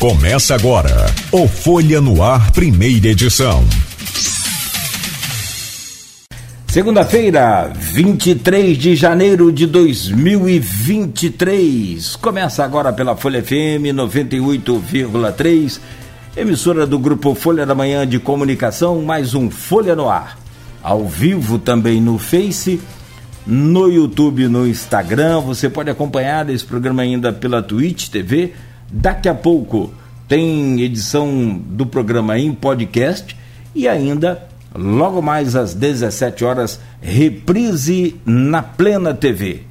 Começa agora o Folha no Ar, primeira edição. Segunda-feira, 23 de janeiro de 2023. Começa agora pela Folha FM 98,3, emissora do grupo Folha da Manhã de Comunicação, mais um Folha no Ar. Ao vivo também no Face, no YouTube, no Instagram. Você pode acompanhar esse programa ainda pela Twitch TV Daqui a pouco tem edição do programa em podcast e ainda logo mais às 17 horas reprise na Plena TV.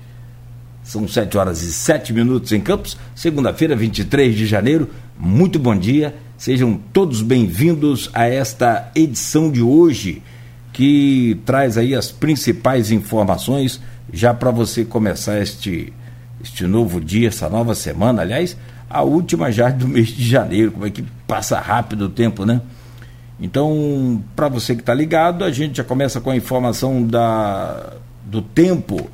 São 7 horas e 7 minutos em Campos, segunda-feira, 23 de janeiro. Muito bom dia. Sejam todos bem-vindos a esta edição de hoje que traz aí as principais informações já para você começar este este novo dia, essa nova semana, aliás, a última já do mês de janeiro, como é que passa rápido o tempo, né? Então, para você que está ligado, a gente já começa com a informação da, do tempo.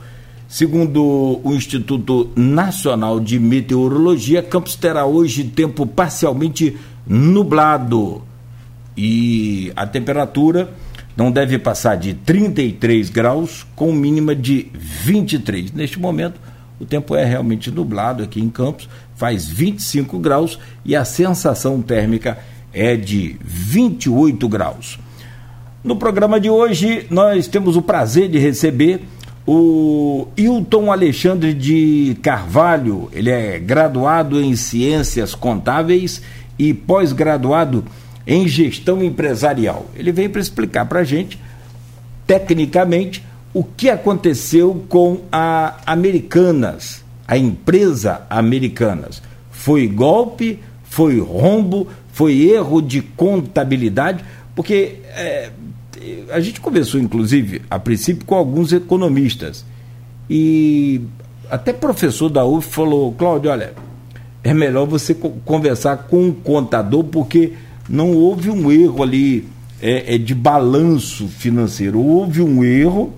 Segundo o Instituto Nacional de Meteorologia, Campos terá hoje tempo parcialmente nublado e a temperatura não deve passar de 33 graus com mínima de 23. Neste momento, o tempo é realmente nublado aqui em Campos, faz 25 graus e a sensação térmica é de 28 graus. No programa de hoje, nós temos o prazer de receber o Hilton Alexandre de Carvalho. Ele é graduado em Ciências Contábeis e pós-graduado em Gestão Empresarial. Ele vem para explicar para a gente, tecnicamente, o que aconteceu com a Americanas, a empresa Americanas. Foi golpe, foi rombo, foi erro de contabilidade, porque é, a gente conversou, inclusive, a princípio, com alguns economistas. E até professor da UF falou, Cláudio, olha, é melhor você conversar com um contador, porque não houve um erro ali é, é de balanço financeiro, houve um erro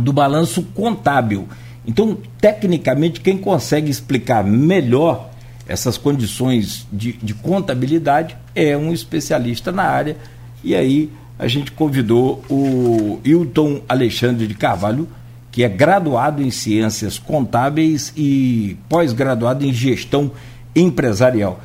do balanço contábil. Então, tecnicamente, quem consegue explicar melhor essas condições de, de contabilidade é um especialista na área. E aí a gente convidou o Hilton Alexandre de Carvalho, que é graduado em Ciências Contábeis e pós-graduado em Gestão Empresarial.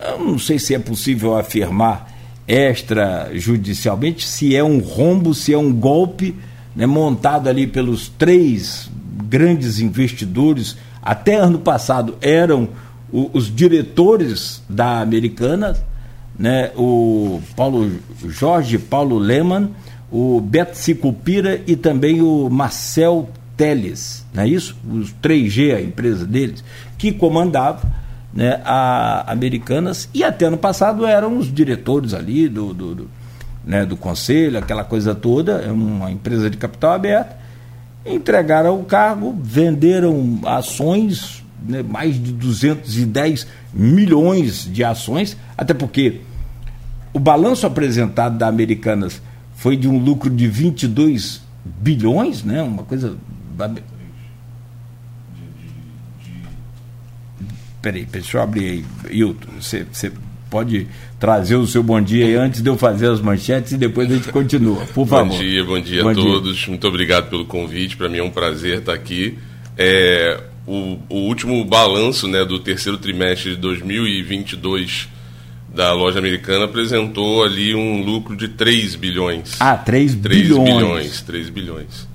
Eu não sei se é possível afirmar extrajudicialmente se é um rombo, se é um golpe né, montado ali pelos três grandes investidores, até ano passado eram o, os diretores da Americana, né, o Paulo Jorge Paulo Lehmann, o Beto Cicupira e também o Marcel Teles, não é isso? Os 3G, a empresa deles, que comandava né, a Americanas e até ano passado eram os diretores ali do, do, do né, do conselho, aquela coisa toda, é uma empresa de capital aberto, entregaram o cargo, venderam ações, né, mais de 210 milhões de ações, até porque o balanço apresentado da Americanas foi de um lucro de 22 bilhões, né, uma coisa. Peraí, deixa eu abrir aí. Hilton, você, você pode trazer o seu bom dia aí antes de eu fazer as manchetes e depois a gente continua, por favor. Bom dia, bom dia bom a todos. Dia. Muito obrigado pelo convite. Para mim é um prazer estar aqui. É, o, o, último balanço né, do terceiro trimestre de 2022 da loja americana apresentou ali um lucro de 3 bilhões. Ah, 3, 3 bilhões. bilhões. 3 bilhões.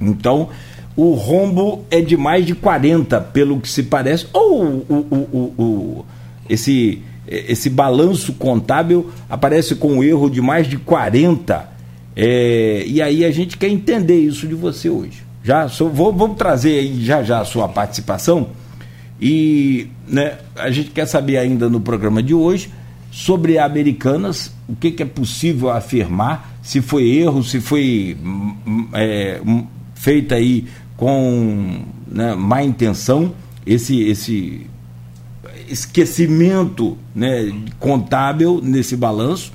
Então, o rombo é de mais de 40, pelo que se parece. Ou o, o, o, o esse esse balanço contábil aparece com um erro de mais de 40. É, e aí a gente quer entender isso de você hoje. Já sou, vou, trazer aí já já a sua participação. E né, a gente quer saber ainda no programa de hoje sobre Americanas, o que, que é possível afirmar, se foi erro, se foi hum, é, feita aí com né, má intenção, esse, esse esquecimento né, contábil nesse balanço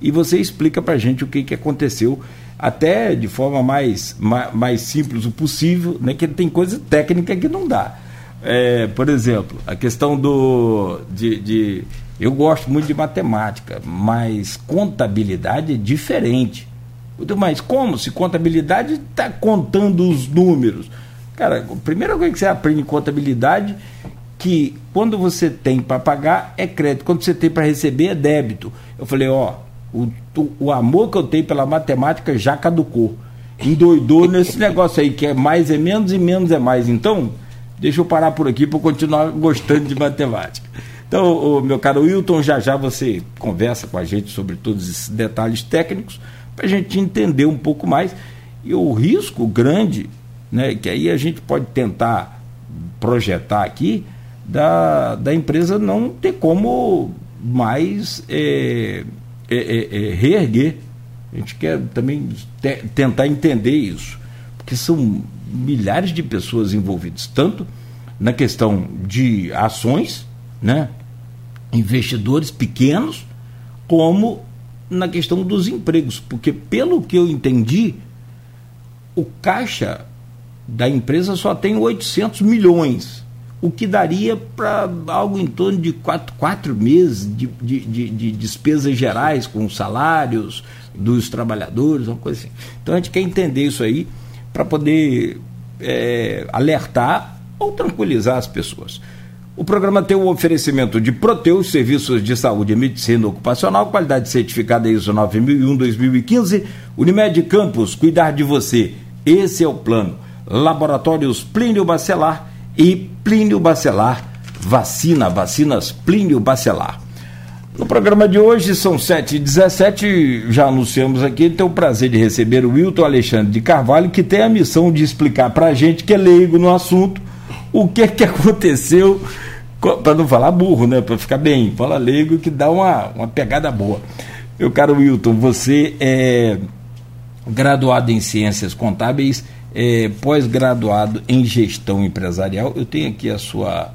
e você explica para a gente o que, que aconteceu, até de forma mais, mais, mais simples o possível, né, que tem coisa técnica que não dá. é, por exemplo, a questão do. De, de, eu gosto muito de matemática, mas contabilidade é diferente. Mas como? Se contabilidade está contando os números. Cara, a primeira coisa que você aprende em contabilidade que quando você tem para pagar é crédito, quando você tem para receber é débito. Eu falei, ó, o, o amor que eu tenho pela matemática já caducou. Endoidou nesse negócio aí, que é mais é menos e menos é mais. Então, deixa eu parar por aqui para continuar gostando de matemática. Então, o, meu caro Wilton, já já você conversa com a gente sobre todos esses detalhes técnicos para a gente entender um pouco mais. E o risco grande, né, que aí a gente pode tentar projetar aqui, da, da empresa não ter como mais é, é, é, é, reerguer. A gente quer também te, tentar entender isso, porque são milhares de pessoas envolvidas, tanto na questão de ações, né, investidores pequenos, como na questão dos empregos, porque pelo que eu entendi, o caixa da empresa só tem 800 milhões o que daria para algo em torno de quatro, quatro meses de, de, de, de, despesas gerais, com salários dos trabalhadores, uma coisa assim. Então a gente quer entender isso aí para poder é, alertar ou tranquilizar as pessoas. O programa tem o oferecimento de Proteus, serviços de saúde e medicina ocupacional, qualidade certificada ISO 9001-2015, Unimed Campos, cuidar de você. Esse é o plano. Laboratórios Plínio Bacelar e Plínio Bacelar vacina, vacinas Plínio Bacelar. No programa de hoje são 7h17, já anunciamos aqui, tem o prazer de receber o Wilton Alexandre de Carvalho, que tem a missão de explicar para a gente que é leigo no assunto o que que aconteceu, para não falar burro, né? Para ficar bem, fala leigo que dá uma, uma pegada boa. Meu caro Wilton, você é graduado em Ciências Contábeis é, pós-graduado em gestão empresarial. Eu tenho aqui a sua,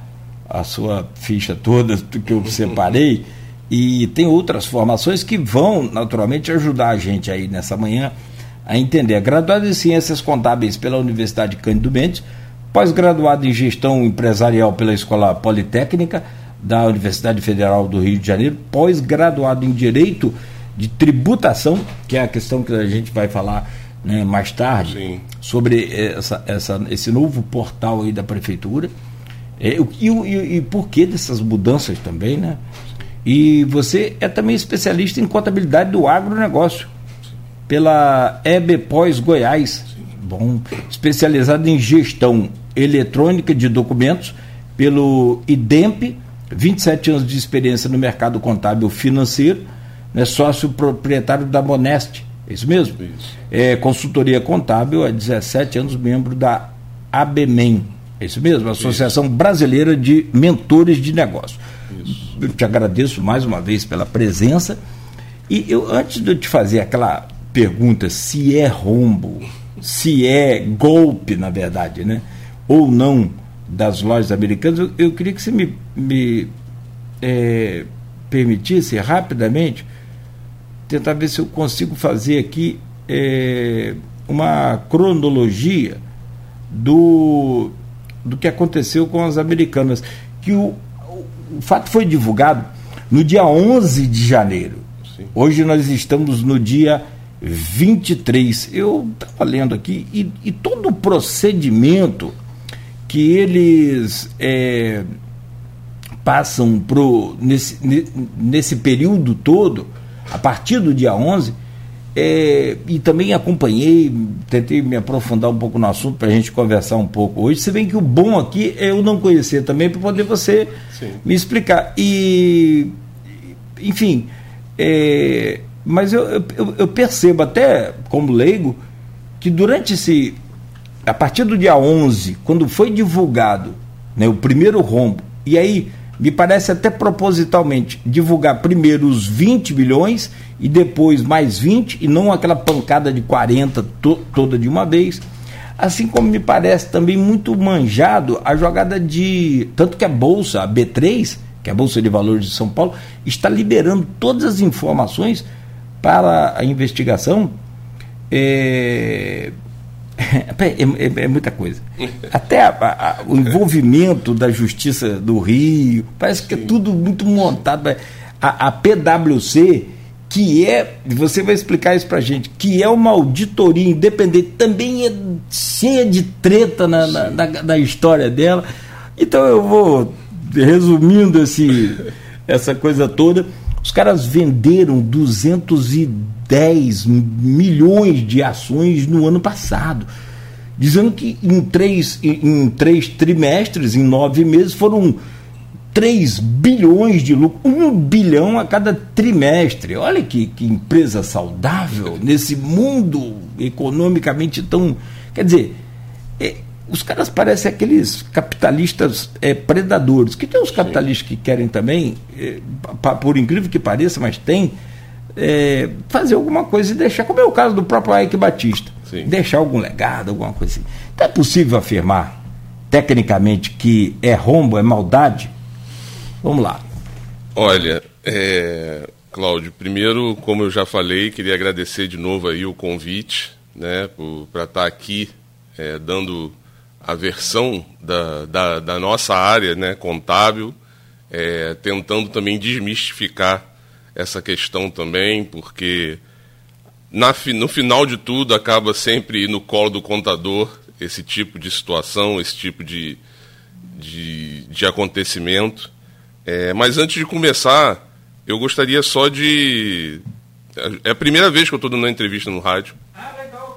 a sua ficha toda que eu separei e tem outras formações que vão naturalmente ajudar a gente aí nessa manhã a entender. Graduado em Ciências Contábeis pela Universidade Cândido Mendes, pós-graduado em Gestão Empresarial pela Escola Politécnica da Universidade Federal do Rio de Janeiro, pós-graduado em Direito de Tributação, que é a questão que a gente vai falar né, mais tarde Sim. sobre essa, essa, esse novo portal aí da prefeitura é, e, e, e por que dessas mudanças também, né? E você é também especialista em contabilidade do agronegócio pela EBPOS Goiás, Sim. bom, especializado em gestão eletrônica de documentos pelo IDEMP, 27 anos de experiência no mercado contábil financeiro, né, sócio proprietário da Moneste, é isso mesmo? Isso. É, consultoria contábil, há 17 anos, membro da ABMEM. É isso mesmo? Associação isso. Brasileira de Mentores de Negócio. Isso. Eu te agradeço mais uma vez pela presença. E eu, antes de eu te fazer aquela pergunta se é rombo, se é golpe, na verdade, né? Ou não das lojas americanas, eu, eu queria que você me, me é, permitisse rapidamente tentar ver se eu consigo fazer aqui é, uma cronologia do, do que aconteceu com as americanas. Que o, o fato foi divulgado no dia 11 de janeiro. Sim. Hoje nós estamos no dia 23. Eu estava lendo aqui e, e, todo o procedimento que eles é, passam pro, nesse, nesse período todo a partir do dia 11, é, e também acompanhei, tentei me aprofundar um pouco no assunto para a gente conversar um pouco hoje. Se bem que o bom aqui é eu não conhecer também, para poder você Sim. me explicar. E, enfim, é, mas eu, eu, eu, percebo até como leigo que durante esse. A partir do dia 11, quando foi divulgado né, o primeiro rombo, e aí me parece até propositalmente divulgar primeiro os 20 bilhões e depois mais 20 e não aquela pancada de 40 to toda de uma vez. Assim como me parece também muito manjado a jogada de. Tanto que a Bolsa, a B3, que é a Bolsa de Valores de São Paulo, está liberando todas as informações para a investigação é, É, é, é, muita coisa. Até a, a, o envolvimento da Justiça do Rio, parece que é tudo muito montado. A, a PwC, que é, você vai explicar isso pra gente, que é uma auditoria independente, também é cheia de treta na, na, na, na história dela. Então eu vou resumindo esse, essa coisa toda. Os caras venderam 210 milhões de ações no ano passado, dizendo que em três, em três trimestres, em nove meses, foram 3 bilhões de lucro, 1 bilhão a cada trimestre. Olha que, que empresa saudável nesse mundo economicamente tão. Quer dizer, é, os caras parecem aqueles capitalistas é, predadores, que tem os capitalistas Sim. que querem também, é, por incrível que pareça, mas tem, é, fazer alguma coisa e deixar, como é o caso do próprio Ike Batista, Sim. deixar algum legado, alguma coisa assim. Então é possível afirmar, tecnicamente, que é rombo, é maldade? Vamos lá. Olha, é, Cláudio, primeiro, como eu já falei, queria agradecer de novo aí o convite, né, para estar aqui é, dando a versão da, da, da nossa área né, contábil, é, tentando também desmistificar essa questão também, porque na, no final de tudo acaba sempre no colo do contador esse tipo de situação, esse tipo de, de, de acontecimento. É, mas antes de começar, eu gostaria só de. É a primeira vez que eu estou dando uma entrevista no rádio.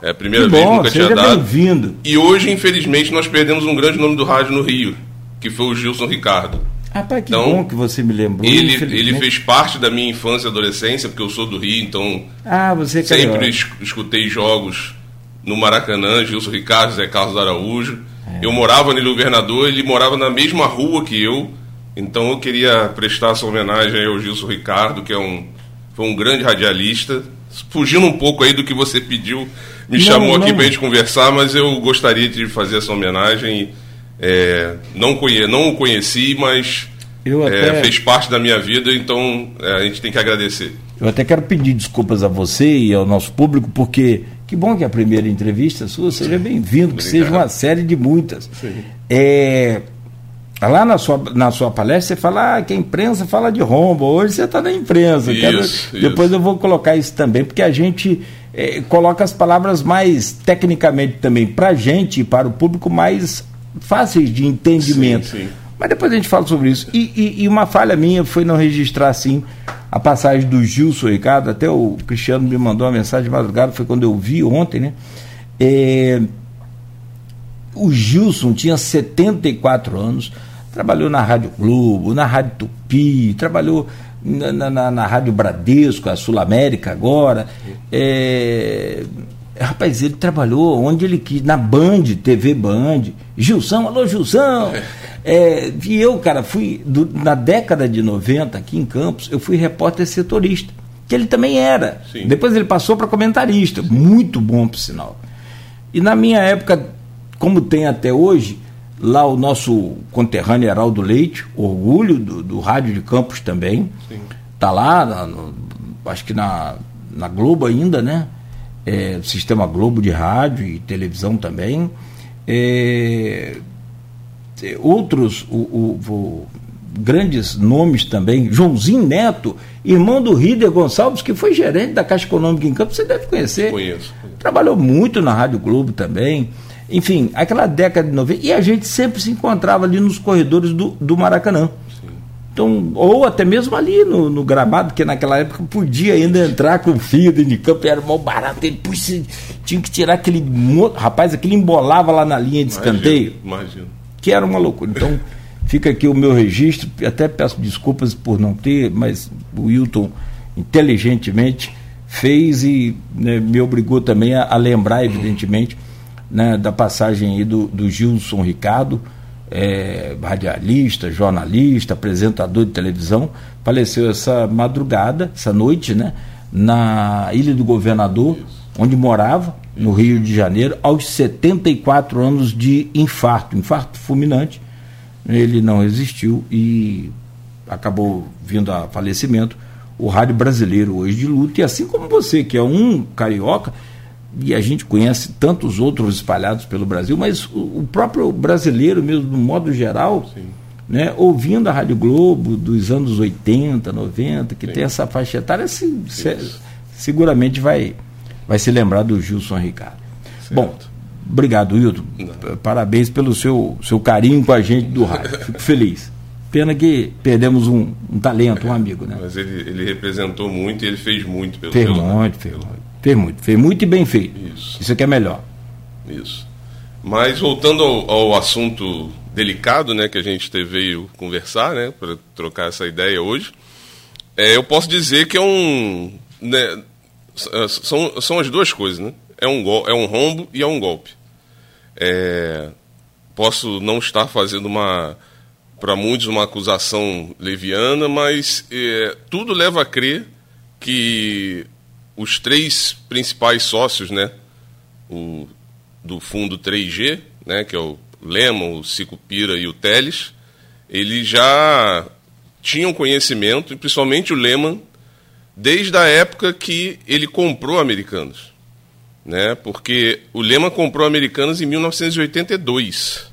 É a primeira que vez, bom, nunca tinha dado. bem-vindo. E hoje, infelizmente, nós perdemos um grande nome do rádio no Rio, que foi o Gilson Ricardo. Rapaz, que então, bom que você me lembrou. Ele, ele fez parte da minha infância e adolescência, porque eu sou do Rio, então. Ah, você é Sempre escutei jogos no Maracanã, Gilson Ricardo, Zé Carlos Araújo. É. Eu morava no Governador, ele morava na mesma rua que eu. Então eu queria prestar essa homenagem ao Gilson Ricardo, que é um, foi um grande radialista. Fugindo um pouco aí do que você pediu me não, chamou aqui para a gente conversar, mas eu gostaria de fazer essa homenagem. É, não, conhe, não o conheci, mas é, até... fez parte da minha vida, então é, a gente tem que agradecer. Eu até quero pedir desculpas a você e ao nosso público, porque que bom que a primeira entrevista sua seja bem-vindo, que seja uma série de muitas. É, lá na sua, na sua palestra você fala ah, que a imprensa fala de rombo, hoje você está na imprensa. Isso, quero, isso. Depois eu vou colocar isso também, porque a gente é, coloca as palavras mais tecnicamente também para a gente e para o público mais fáceis de entendimento. Sim, sim. Mas depois a gente fala sobre isso. E, e, e, uma falha minha foi não registrar assim a passagem do Gilson Ricardo. Até o Cristiano me mandou uma mensagem de madrugada, foi quando eu vi ontem, né? É, o Gilson tinha 74 anos, trabalhou na Rádio Globo, na Rádio Tupi, trabalhou na, na, na Rádio Bradesco, a Sul América agora. É, rapaz, ele trabalhou onde ele quis, na Band, TV Band. Gilson, alô Gilson! É, e eu, cara, fui, do, na década de 90, aqui em Campos, eu fui repórter setorista, que ele também era. Sim. Depois ele passou para comentarista, muito bom, por sinal. E na minha época, como tem até hoje, lá o nosso conterrâneo Heraldo Leite, orgulho do, do Rádio de Campos também. Está lá, no, acho que na, na Globo ainda, né? É, Sistema Globo de rádio e televisão também. É, outros o, o, o, grandes nomes também, Joãozinho Neto, irmão do Rider Gonçalves, que foi gerente da Caixa Econômica em Campos, você deve conhecer. Conheço. Trabalhou muito na Rádio Globo também. Enfim, aquela década de 90. E a gente sempre se encontrava ali nos corredores do, do Maracanã. Então, ou até mesmo ali no, no, gramado, que naquela época podia ainda entrar com fio dentro de campo, era mal barato. Ele puxa, tinha que tirar aquele. Rapaz, aquele embolava lá na linha de escanteio. Imagino. Que era uma loucura. Então, fica aqui o meu registro. Até peço desculpas por não ter, mas o Wilton inteligentemente fez e né, me obrigou também a, a lembrar, evidentemente né, da passagem aí do, do Gilson Ricardo, é, radialista, jornalista, apresentador de televisão, faleceu essa madrugada, essa noite, né, na Ilha do Governador, Isso. onde morava, no Rio de Janeiro, aos 74 anos de infarto, infarto fulminante. Ele não resistiu e acabou vindo a falecimento. O rádio brasileiro hoje de luto, e assim como você, que é um carioca, e a gente conhece tantos outros espalhados pelo Brasil, mas o, próprio brasileiro, mesmo, no modo geral, né, ouvindo a Rádio Globo dos anos 80, 90, que Sim. tem essa faixa etária, se, se, seguramente vai, vai se lembrar do Gilson Ricardo. Certo. Bom, obrigado, Wilton. Parabéns pelo seu, seu carinho com a gente do rádio. Fico feliz. Pena que perdemos um, um talento, um amigo, né? Mas ele, ele representou muito e ele fez muito pelo Fez muito, fez muito. Fez muito, fez muito e bem feito. Isso. Isso aqui é melhor. Isso. Mas voltando ao, ao, assunto delicado, né, que a gente veio conversar, né, para trocar essa ideia hoje, é, eu posso dizer que é um, né, são, são as duas coisas, né? É um, é um rombo e é um golpe. É, posso não estar fazendo uma, para muitos, uma acusação leviana, mas é, tudo leva a crer que os três principais sócios, né, o, do fundo 3G, né, que é o Lehman, o Cicupira e o Teles, eles já tinham conhecimento, e principalmente o Lehman, desde a época que ele comprou Americanos. Né, porque o Lehman comprou Americanas em 1982.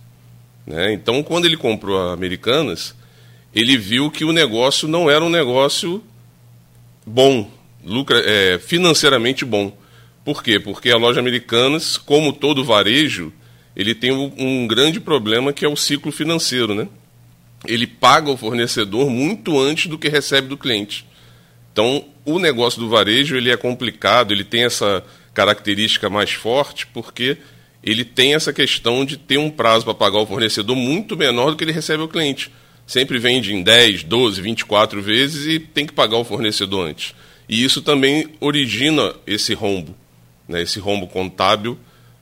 Né, então, quando ele comprou Americanas, ele viu que o negócio não era um negócio bom, lucra, é, financeiramente bom. Por quê? Porque a loja Americanas, como todo varejo, ele tem um, grande problema que é o ciclo financeiro, né? Ele paga o fornecedor muito antes do que recebe do cliente. Então, o negócio do varejo ele é complicado, ele tem essa característica mais forte, porque ele tem essa questão de ter um prazo para pagar o fornecedor muito menor do que ele recebe ao cliente. Sempre vende em 10, 12, 24 vezes e tem que pagar o fornecedor antes. E isso também origina esse rombo, né, esse rombo contábil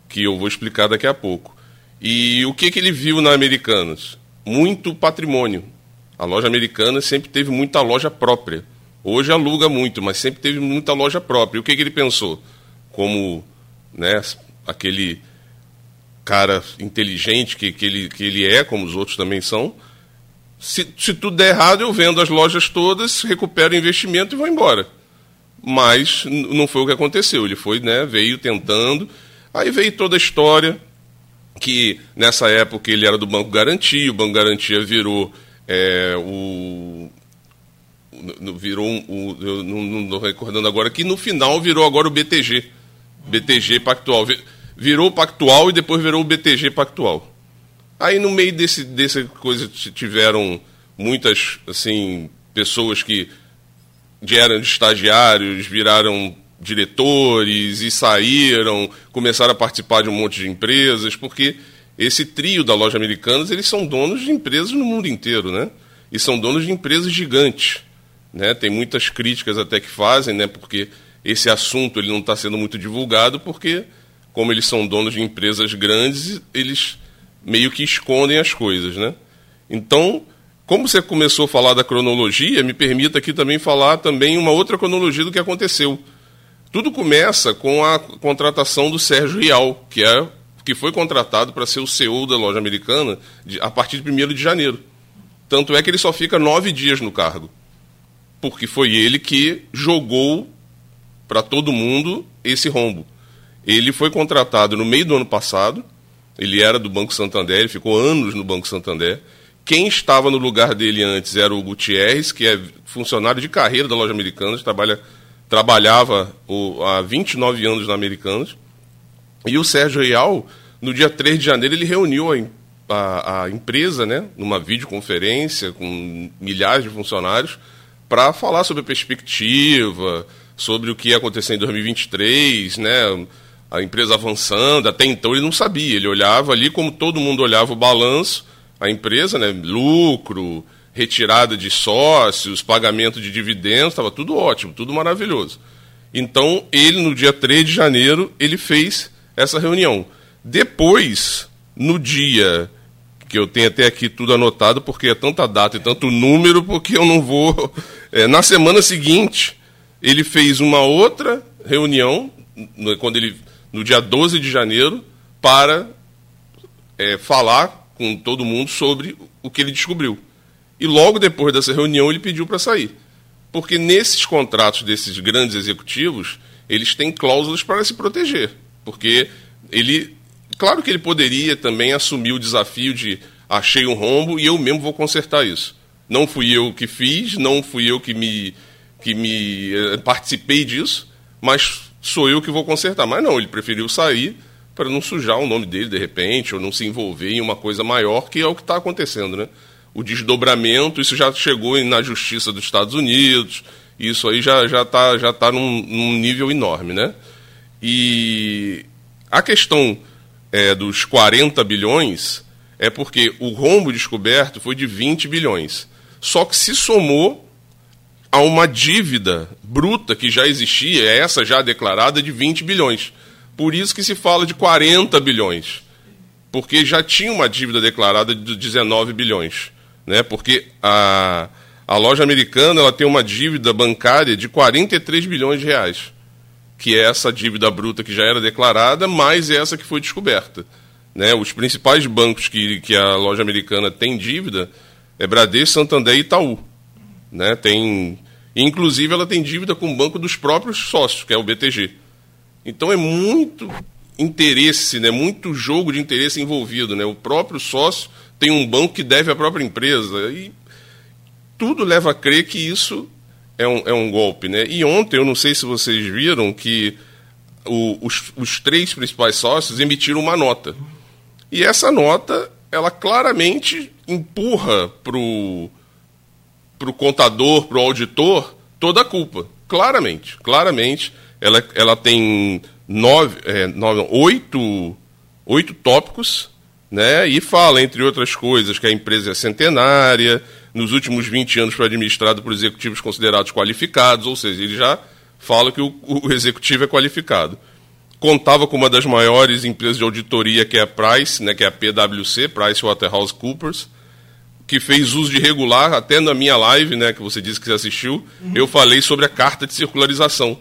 que eu vou explicar daqui a pouco. E o que, que ele viu na Americanas? Muito patrimônio. A loja americana sempre teve muita loja própria. Hoje aluga muito, mas sempre teve muita loja própria. E o que, que ele pensou? Como né, aquele cara inteligente que, que, ele, que ele é, como os outros também são, se, se tudo der errado, eu vendo as lojas todas, recupero o investimento e vou embora. Mas não foi o que aconteceu. Ele foi, né, veio tentando. Aí veio toda a história que nessa época ele era do Banco Garantia, o Banco Garantia virou é, o virou um, eu não estou recordando agora que no final virou agora o BTG, BTG Pactual, virou o Pactual e depois virou o BTG Pactual. Aí no meio desse dessa coisa tiveram muitas assim pessoas que eram estagiários, viraram diretores e saíram, começaram a participar de um monte de empresas, porque esse trio da loja Americanas, eles são donos de empresas no mundo inteiro, né? E são donos de empresas gigantes, né? Tem muitas críticas até que fazem, né? Porque esse assunto ele não está sendo muito divulgado, porque como eles são donos de empresas grandes, eles meio que escondem as coisas, né? Então, como você começou a falar da cronologia, me permita aqui também falar também uma outra cronologia do que aconteceu. Tudo começa com a contratação do Sérgio Rial, que, é, que foi contratado para ser o CEO da loja americana de, a partir de 1 de janeiro. Tanto é que ele só fica nove dias no cargo. Porque foi ele que jogou para todo mundo esse rombo. Ele foi contratado no meio do ano passado, ele era do Banco Santander, ele ficou anos no Banco Santander. Quem estava no lugar dele antes era o Gutierrez, que é funcionário de carreira da loja americana, trabalha trabalhava o, há 29 anos na Americanas. E o Sérgio Real, no dia 3 de janeiro, ele reuniu a, a, a empresa, né, numa videoconferência com milhares de funcionários, para falar sobre a perspectiva, sobre o que ia acontecer em 2023, né, a empresa avançando. Até então ele não sabia, ele olhava ali como todo mundo olhava o balanço, a empresa, né, lucro, retirada de sócios, pagamento de dividendos, estava tudo ótimo, tudo maravilhoso. Então, ele, no dia 3 de janeiro, ele fez essa reunião. Depois, no dia que eu tenho até aqui tudo anotado, porque é tanta data e tanto número, porque eu não vou. É, na semana seguinte, ele fez uma outra reunião, quando ele, no dia 12 de janeiro, para é, falar com todo mundo sobre o que ele descobriu. E logo depois dessa reunião ele pediu para sair. Porque nesses contratos desses grandes executivos, eles têm cláusulas para se proteger. porque ele, claro que ele poderia também assumir o desafio de achei um rombo e eu mesmo vou consertar isso. Não fui eu que fiz, não fui eu que me, que me eh, participei disso, mas sou eu que vou consertar. Mas não, ele preferiu sair para não sujar o nome dele de repente, ou não se envolver em uma coisa maior, que é o que está acontecendo, né? O desdobramento, isso já chegou na justiça dos Estados Unidos, isso aí já já está já tá num, num, nível enorme, né? E a questão é, dos 40 bilhões é porque o rombo descoberto foi de 20 bilhões. Só que se somou a uma dívida bruta que já existia, essa já declarada, de 20 bilhões. Por isso que se fala de 40 bilhões. Porque já tinha uma dívida declarada de 19 bilhões. Né? Porque a, a loja americana ela tem uma dívida bancária de 43 bilhões de reais. Que é essa dívida bruta que já era declarada, mais essa que foi descoberta. Né? Os principais bancos que, que a loja americana tem dívida é Bradesco, Santander e Itaú. Né? Tem, inclusive, ela tem dívida com o banco dos próprios sócios, que é o BTG. Então é muito interesse, né? muito jogo de interesse envolvido. Né? O próprio sócio tem um banco que deve à própria empresa. E tudo leva a crer que isso é um, é um golpe. Né? E ontem, eu não sei se vocês viram que o, os, os três principais sócios emitiram uma nota. E essa nota, ela claramente empurra para o contador, para o auditor, toda a culpa. Claramente, claramente. Ela, ela tem nove, é, nove, oito, oito tópicos, né? E fala, entre outras coisas, que a empresa é centenária, nos últimos 20 anos foi administrado por executivos considerados qualificados, ou seja, ele já fala que o, o executivo é qualificado. Contava com uma das maiores empresas de auditoria, que é a Price, né, que é a PwC, PricewaterhouseCoopers, que fez uso de regular, até na minha live, né, que você disse que você assistiu, uhum. eu falei sobre a carta de circularização,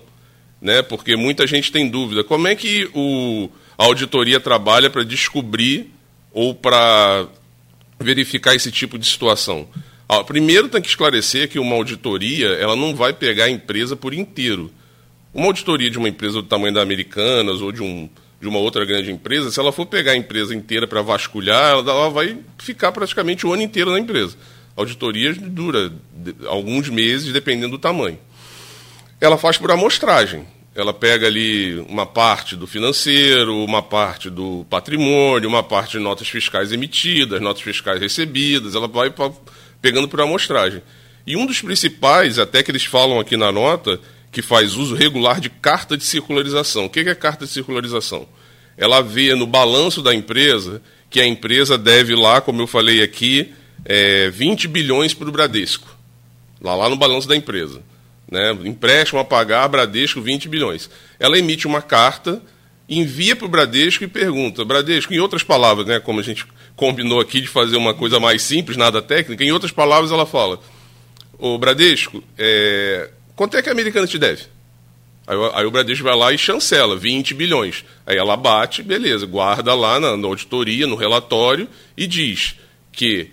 né, porque muita gente tem dúvida. Como é que o, a auditoria trabalha para descobrir ou para verificar esse tipo de situação? Primeiro tem que esclarecer que uma auditoria ela não vai pegar a empresa por inteiro. Uma auditoria de uma empresa do tamanho da Americanas ou de um de uma outra grande empresa, se ela for pegar a empresa inteira para vasculhar, ela, ela, vai ficar praticamente o ano inteiro na empresa. A auditoria dura alguns meses, dependendo do tamanho. Ela faz por amostragem. Ela pega ali uma parte do financeiro, uma parte do patrimônio, uma parte de notas fiscais emitidas, notas fiscais recebidas, ela vai pegando por amostragem. E um dos principais, até que eles falam aqui na nota, que faz uso regular de carta de circularização. O que é carta de circularização? Ela vê no balanço da empresa que a empresa deve lá, como eu falei aqui, é, 20 bilhões para o Bradesco. Lá, lá no balanço da empresa. Né? Empréstimo a pagar, Bradesco, 20 bilhões. Ela emite uma carta, envia para o Bradesco e pergunta, Bradesco, em outras palavras, né, como a gente combinou aqui de fazer uma coisa mais simples, nada técnica, em outras palavras ela fala, o Bradesco, é, Quanto é que a americana te deve? Aí, aí, o Bradesco vai lá e chancela, 20 bilhões. Aí ela bate, beleza, guarda lá na, na auditoria, no relatório, e diz que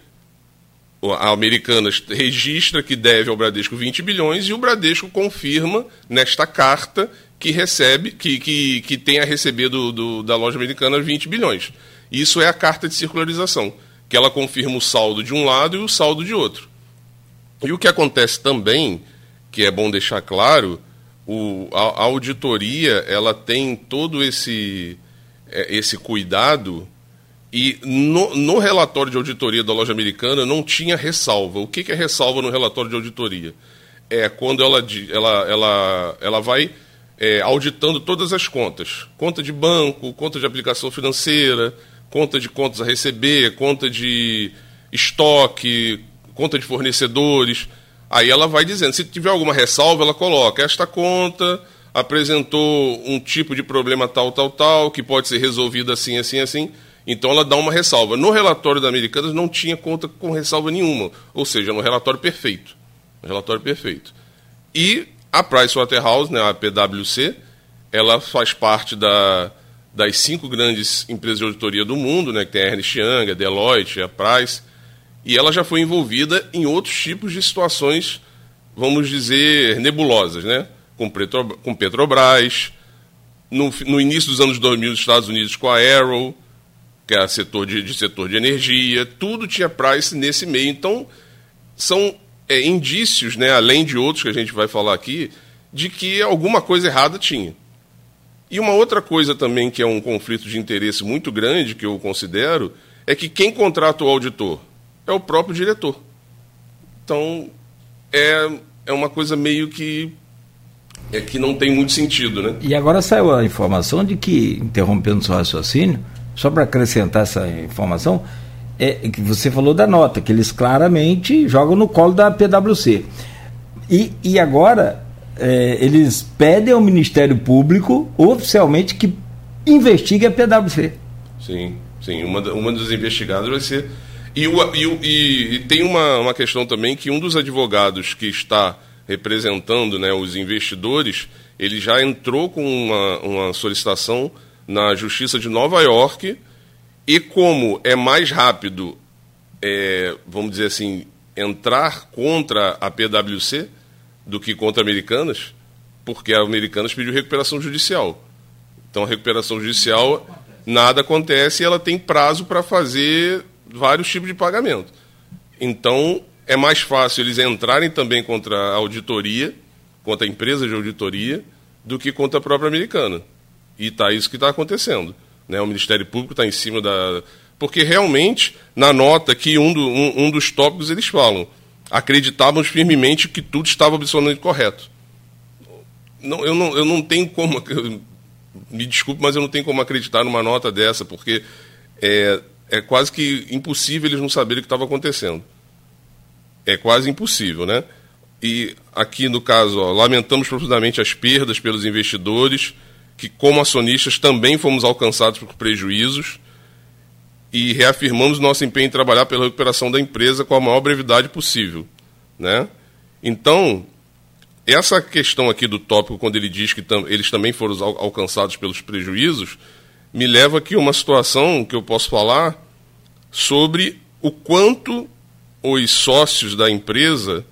a Americanas registra que deve ao Bradesco 20 bilhões e o Bradesco confirma nesta carta que recebe, que, que, que tem a receber do, do, da loja americana 20 bilhões. Isso é a carta de circularização, que ela confirma o saldo de um lado e o saldo de outro. E o que acontece também que é bom deixar claro, o, a, a auditoria ela tem todo esse, é, esse cuidado e no, no, relatório de auditoria da loja americana não tinha ressalva. O que, que é ressalva no relatório de auditoria? É quando ela, ela, ela, ela vai é, auditando todas as contas. Conta de banco, conta de aplicação financeira, conta de contas a receber, conta de estoque, conta de fornecedores. Aí ela vai dizendo, se tiver alguma ressalva, ela coloca esta conta apresentou um tipo de problema tal, tal, tal, que pode ser resolvido assim, assim, assim. Então ela dá uma ressalva. No relatório da Americanas não tinha conta com ressalva nenhuma, ou seja, no relatório perfeito. No relatório perfeito. E a Pricewaterhouse, né, a PwC, ela faz parte da, das cinco grandes empresas de auditoria do mundo, né, que tem a Ernst Young, a Deloitte, a Price, e ela já foi envolvida em outros tipos de situações, vamos dizer, nebulosas, né? Com, Petro, com Petrobras, no, no início dos anos 2000 nos Estados Unidos com a Arrow, que é setor de, de setor de energia, tudo tinha price nesse meio. Então, são é, indícios, né, além de outros que a gente vai falar aqui, de que alguma coisa errada tinha. E uma outra coisa também que é um conflito de interesse muito grande, que eu considero, é que quem contrata o auditor é o próprio diretor. Então, é, é uma coisa meio que é que não tem muito sentido, né? E agora saiu a informação de que, interrompendo seu raciocínio, só para acrescentar essa informação, é que você falou da nota, que eles claramente jogam no colo da PwC. E, e agora é, eles pedem ao Ministério Público oficialmente que investigue a PwC. Sim, sim. Uma, uma dos investigados vai ser. E, o, e, e, e tem uma, uma questão também que um dos advogados que está representando né, os investidores, ele já entrou com uma, uma solicitação na Justiça de Nova York e como é mais rápido, é, vamos dizer assim, entrar contra a PwC do que contra Americanas, porque a Americanas pediu recuperação judicial. Então a recuperação judicial nada acontece e ela tem prazo para fazer vários tipos de pagamento. Então é mais fácil eles entrarem também contra a auditoria, contra a empresa de auditoria, do que contra a própria americana. E tá isso que está acontecendo. Né? O Ministério Público está em cima da. Porque realmente, na nota aqui, um, do, um, um dos tópicos eles falam: acreditávamos firmemente que tudo estava absolutamente correto. Não, eu, não, eu não tenho como. Me desculpe, mas eu não tenho como acreditar numa nota dessa, porque é, é quase que impossível eles não saberem o que estava acontecendo. É quase impossível, né? E aqui no caso, ó, lamentamos profundamente as perdas pelos investidores, que como acionistas também fomos alcançados por prejuízos e reafirmamos nosso empenho em trabalhar pela recuperação da empresa com a maior brevidade possível, né? Então, essa questão aqui do tópico, quando ele diz que tam eles também foram al alcançados pelos prejuízos, me leva aqui a uma situação que eu posso falar sobre o quanto os sócios da empresa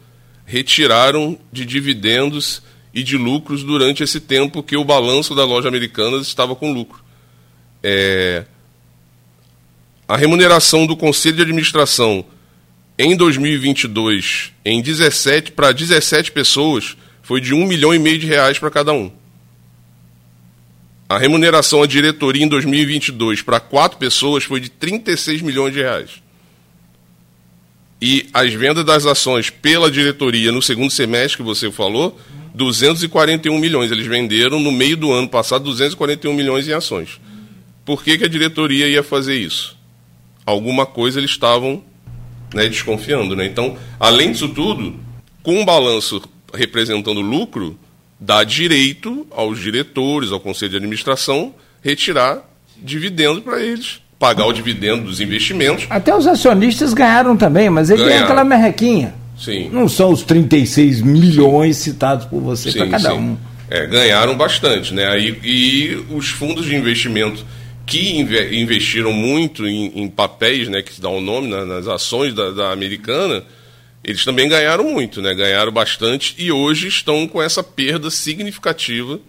retiraram de dividendos e de lucros durante esse tempo que o balanço da loja americana estava com lucro. É, a remuneração do conselho de administração em 2022, em 17 para 17 pessoas, foi de um milhão e meio de reais para cada um. A remuneração à diretoria em 2022 para quatro pessoas foi de 36 milhões de reais. E as vendas das ações pela diretoria no segundo semestre que você falou, 241 milhões. Eles venderam no meio do ano passado 241 milhões em ações. Por que, que a diretoria ia fazer isso? Alguma coisa eles estavam né, desconfiando. Né? Então, além disso tudo, com um balanço representando lucro, dá direito aos diretores, ao conselho de administração, retirar dividendo para eles pagar o dividendo dos investimentos. Até os acionistas ganharam também, mas ele ganharam. aquela merrequinha. Sim. Não são os 36 milhões citados por você para cada sim. um. É, ganharam bastante, né? Aí, e os fundos de investimento que investiram muito em, em, papéis, né, que dá o um nome né, nas ações da, da, americana, eles também ganharam muito, né? Ganharam bastante e hoje estão com essa perda significativa,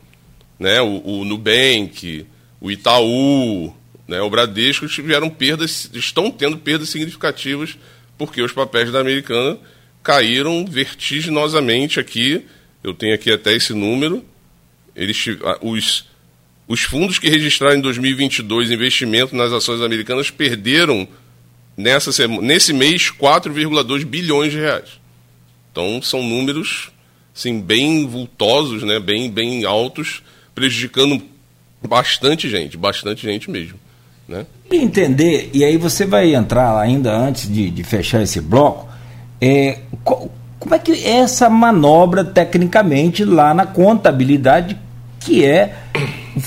né? O, o Nubank, o Itaú, né? O Bradesco tiveram perdas, estão tendo perdas significativas porque os papéis da Americana caíram vertiginosamente aqui. Eu tenho aqui até esse número. Eles, os, os fundos que registraram em 2022 investimento nas ações americanas perderam nessa, nesse mês 4,2 bilhões de reais. Então são números assim, bem vultosos, né? bem, bem altos, prejudicando bastante gente, bastante gente mesmo. Né? Entender, e aí você vai entrar ainda antes de, de fechar esse bloco, é, como é que é essa manobra tecnicamente lá na contabilidade, que é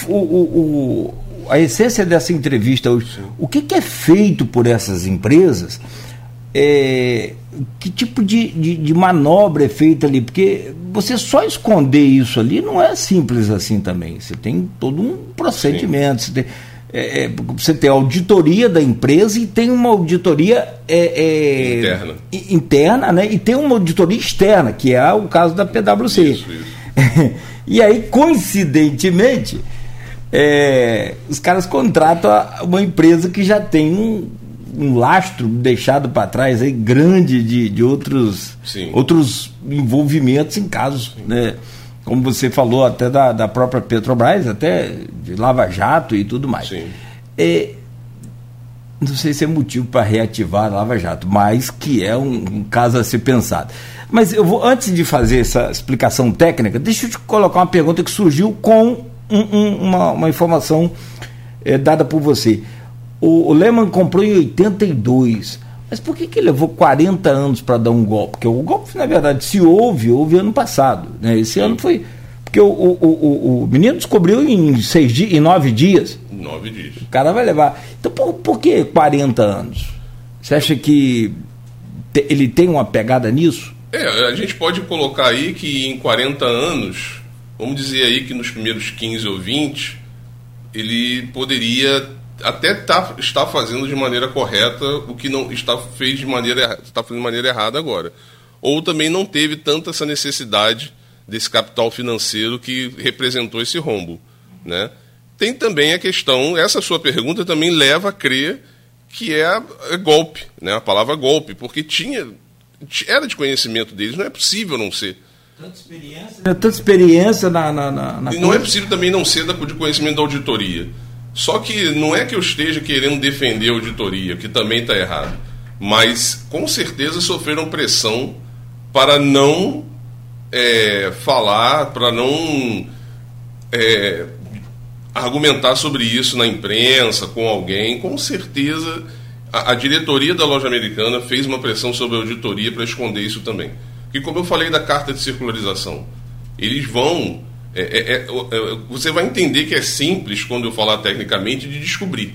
o, o, o a essência dessa entrevista hoje, o que, que, é feito por essas empresas? É, que tipo de, de, de, manobra é feita ali? Porque você só esconder isso ali não é simples assim também. Você tem todo um procedimento. Tem, é, é, você tem a auditoria da empresa e tem uma auditoria é, é interna. interna, né? E tem uma auditoria externa, que é o caso da PwC. Isso, isso. e aí, coincidentemente, é, os caras contratam uma empresa que já tem um, um lastro deixado para trás aí grande de, de outros, outros envolvimentos em casos, né? Como você falou, até da, da própria Petrobras, até de Lava Jato e tudo mais. É, não sei se é motivo para reativar a Lava Jato, mas que é um, um, caso a ser pensado. Mas eu vou, antes de fazer essa explicação técnica, deixa eu te colocar uma pergunta que surgiu com um, um, uma, uma, informação é, dada por você. O, o Lehman comprou em 82. Mas por que, que levou 40 anos para dar um golpe? Porque o golpe, na verdade, se houve, houve ano passado. Né? Esse ano foi. Porque o, o, o, o menino descobriu em, seis dias, em nove dias. Nove dias. O cara vai levar. Então por, por que 40 anos? Você acha que te, ele tem uma pegada nisso? É, a gente pode colocar aí que em 40 anos, vamos dizer aí que nos primeiros 15 ou 20, ele poderia até tá, está fazendo de maneira correta o que não está fez de maneira está fazendo de maneira errada agora. Ou também não teve tanta essa necessidade desse capital financeiro que representou esse rombo né? Tem também a questão essa sua pergunta também leva a crer que é, é golpe né? A palavra golpe porque tinha era de conhecimento deles não é possível não ser. Tanta experiência, tanta experiência na, na, na, na não é possível também não ser de conhecimento da auditoria. Só que não é que eu esteja querendo defender a auditoria, que também está errado, mas com certeza sofreram pressão para não é, falar, para não é, argumentar sobre isso na imprensa, com alguém. Com certeza a, a diretoria da loja americana fez uma pressão sobre a auditoria para esconder isso também. Que como eu falei da carta de circularização, eles vão é, é, é, é, você vai entender que é simples, quando eu falar tecnicamente, de descobrir.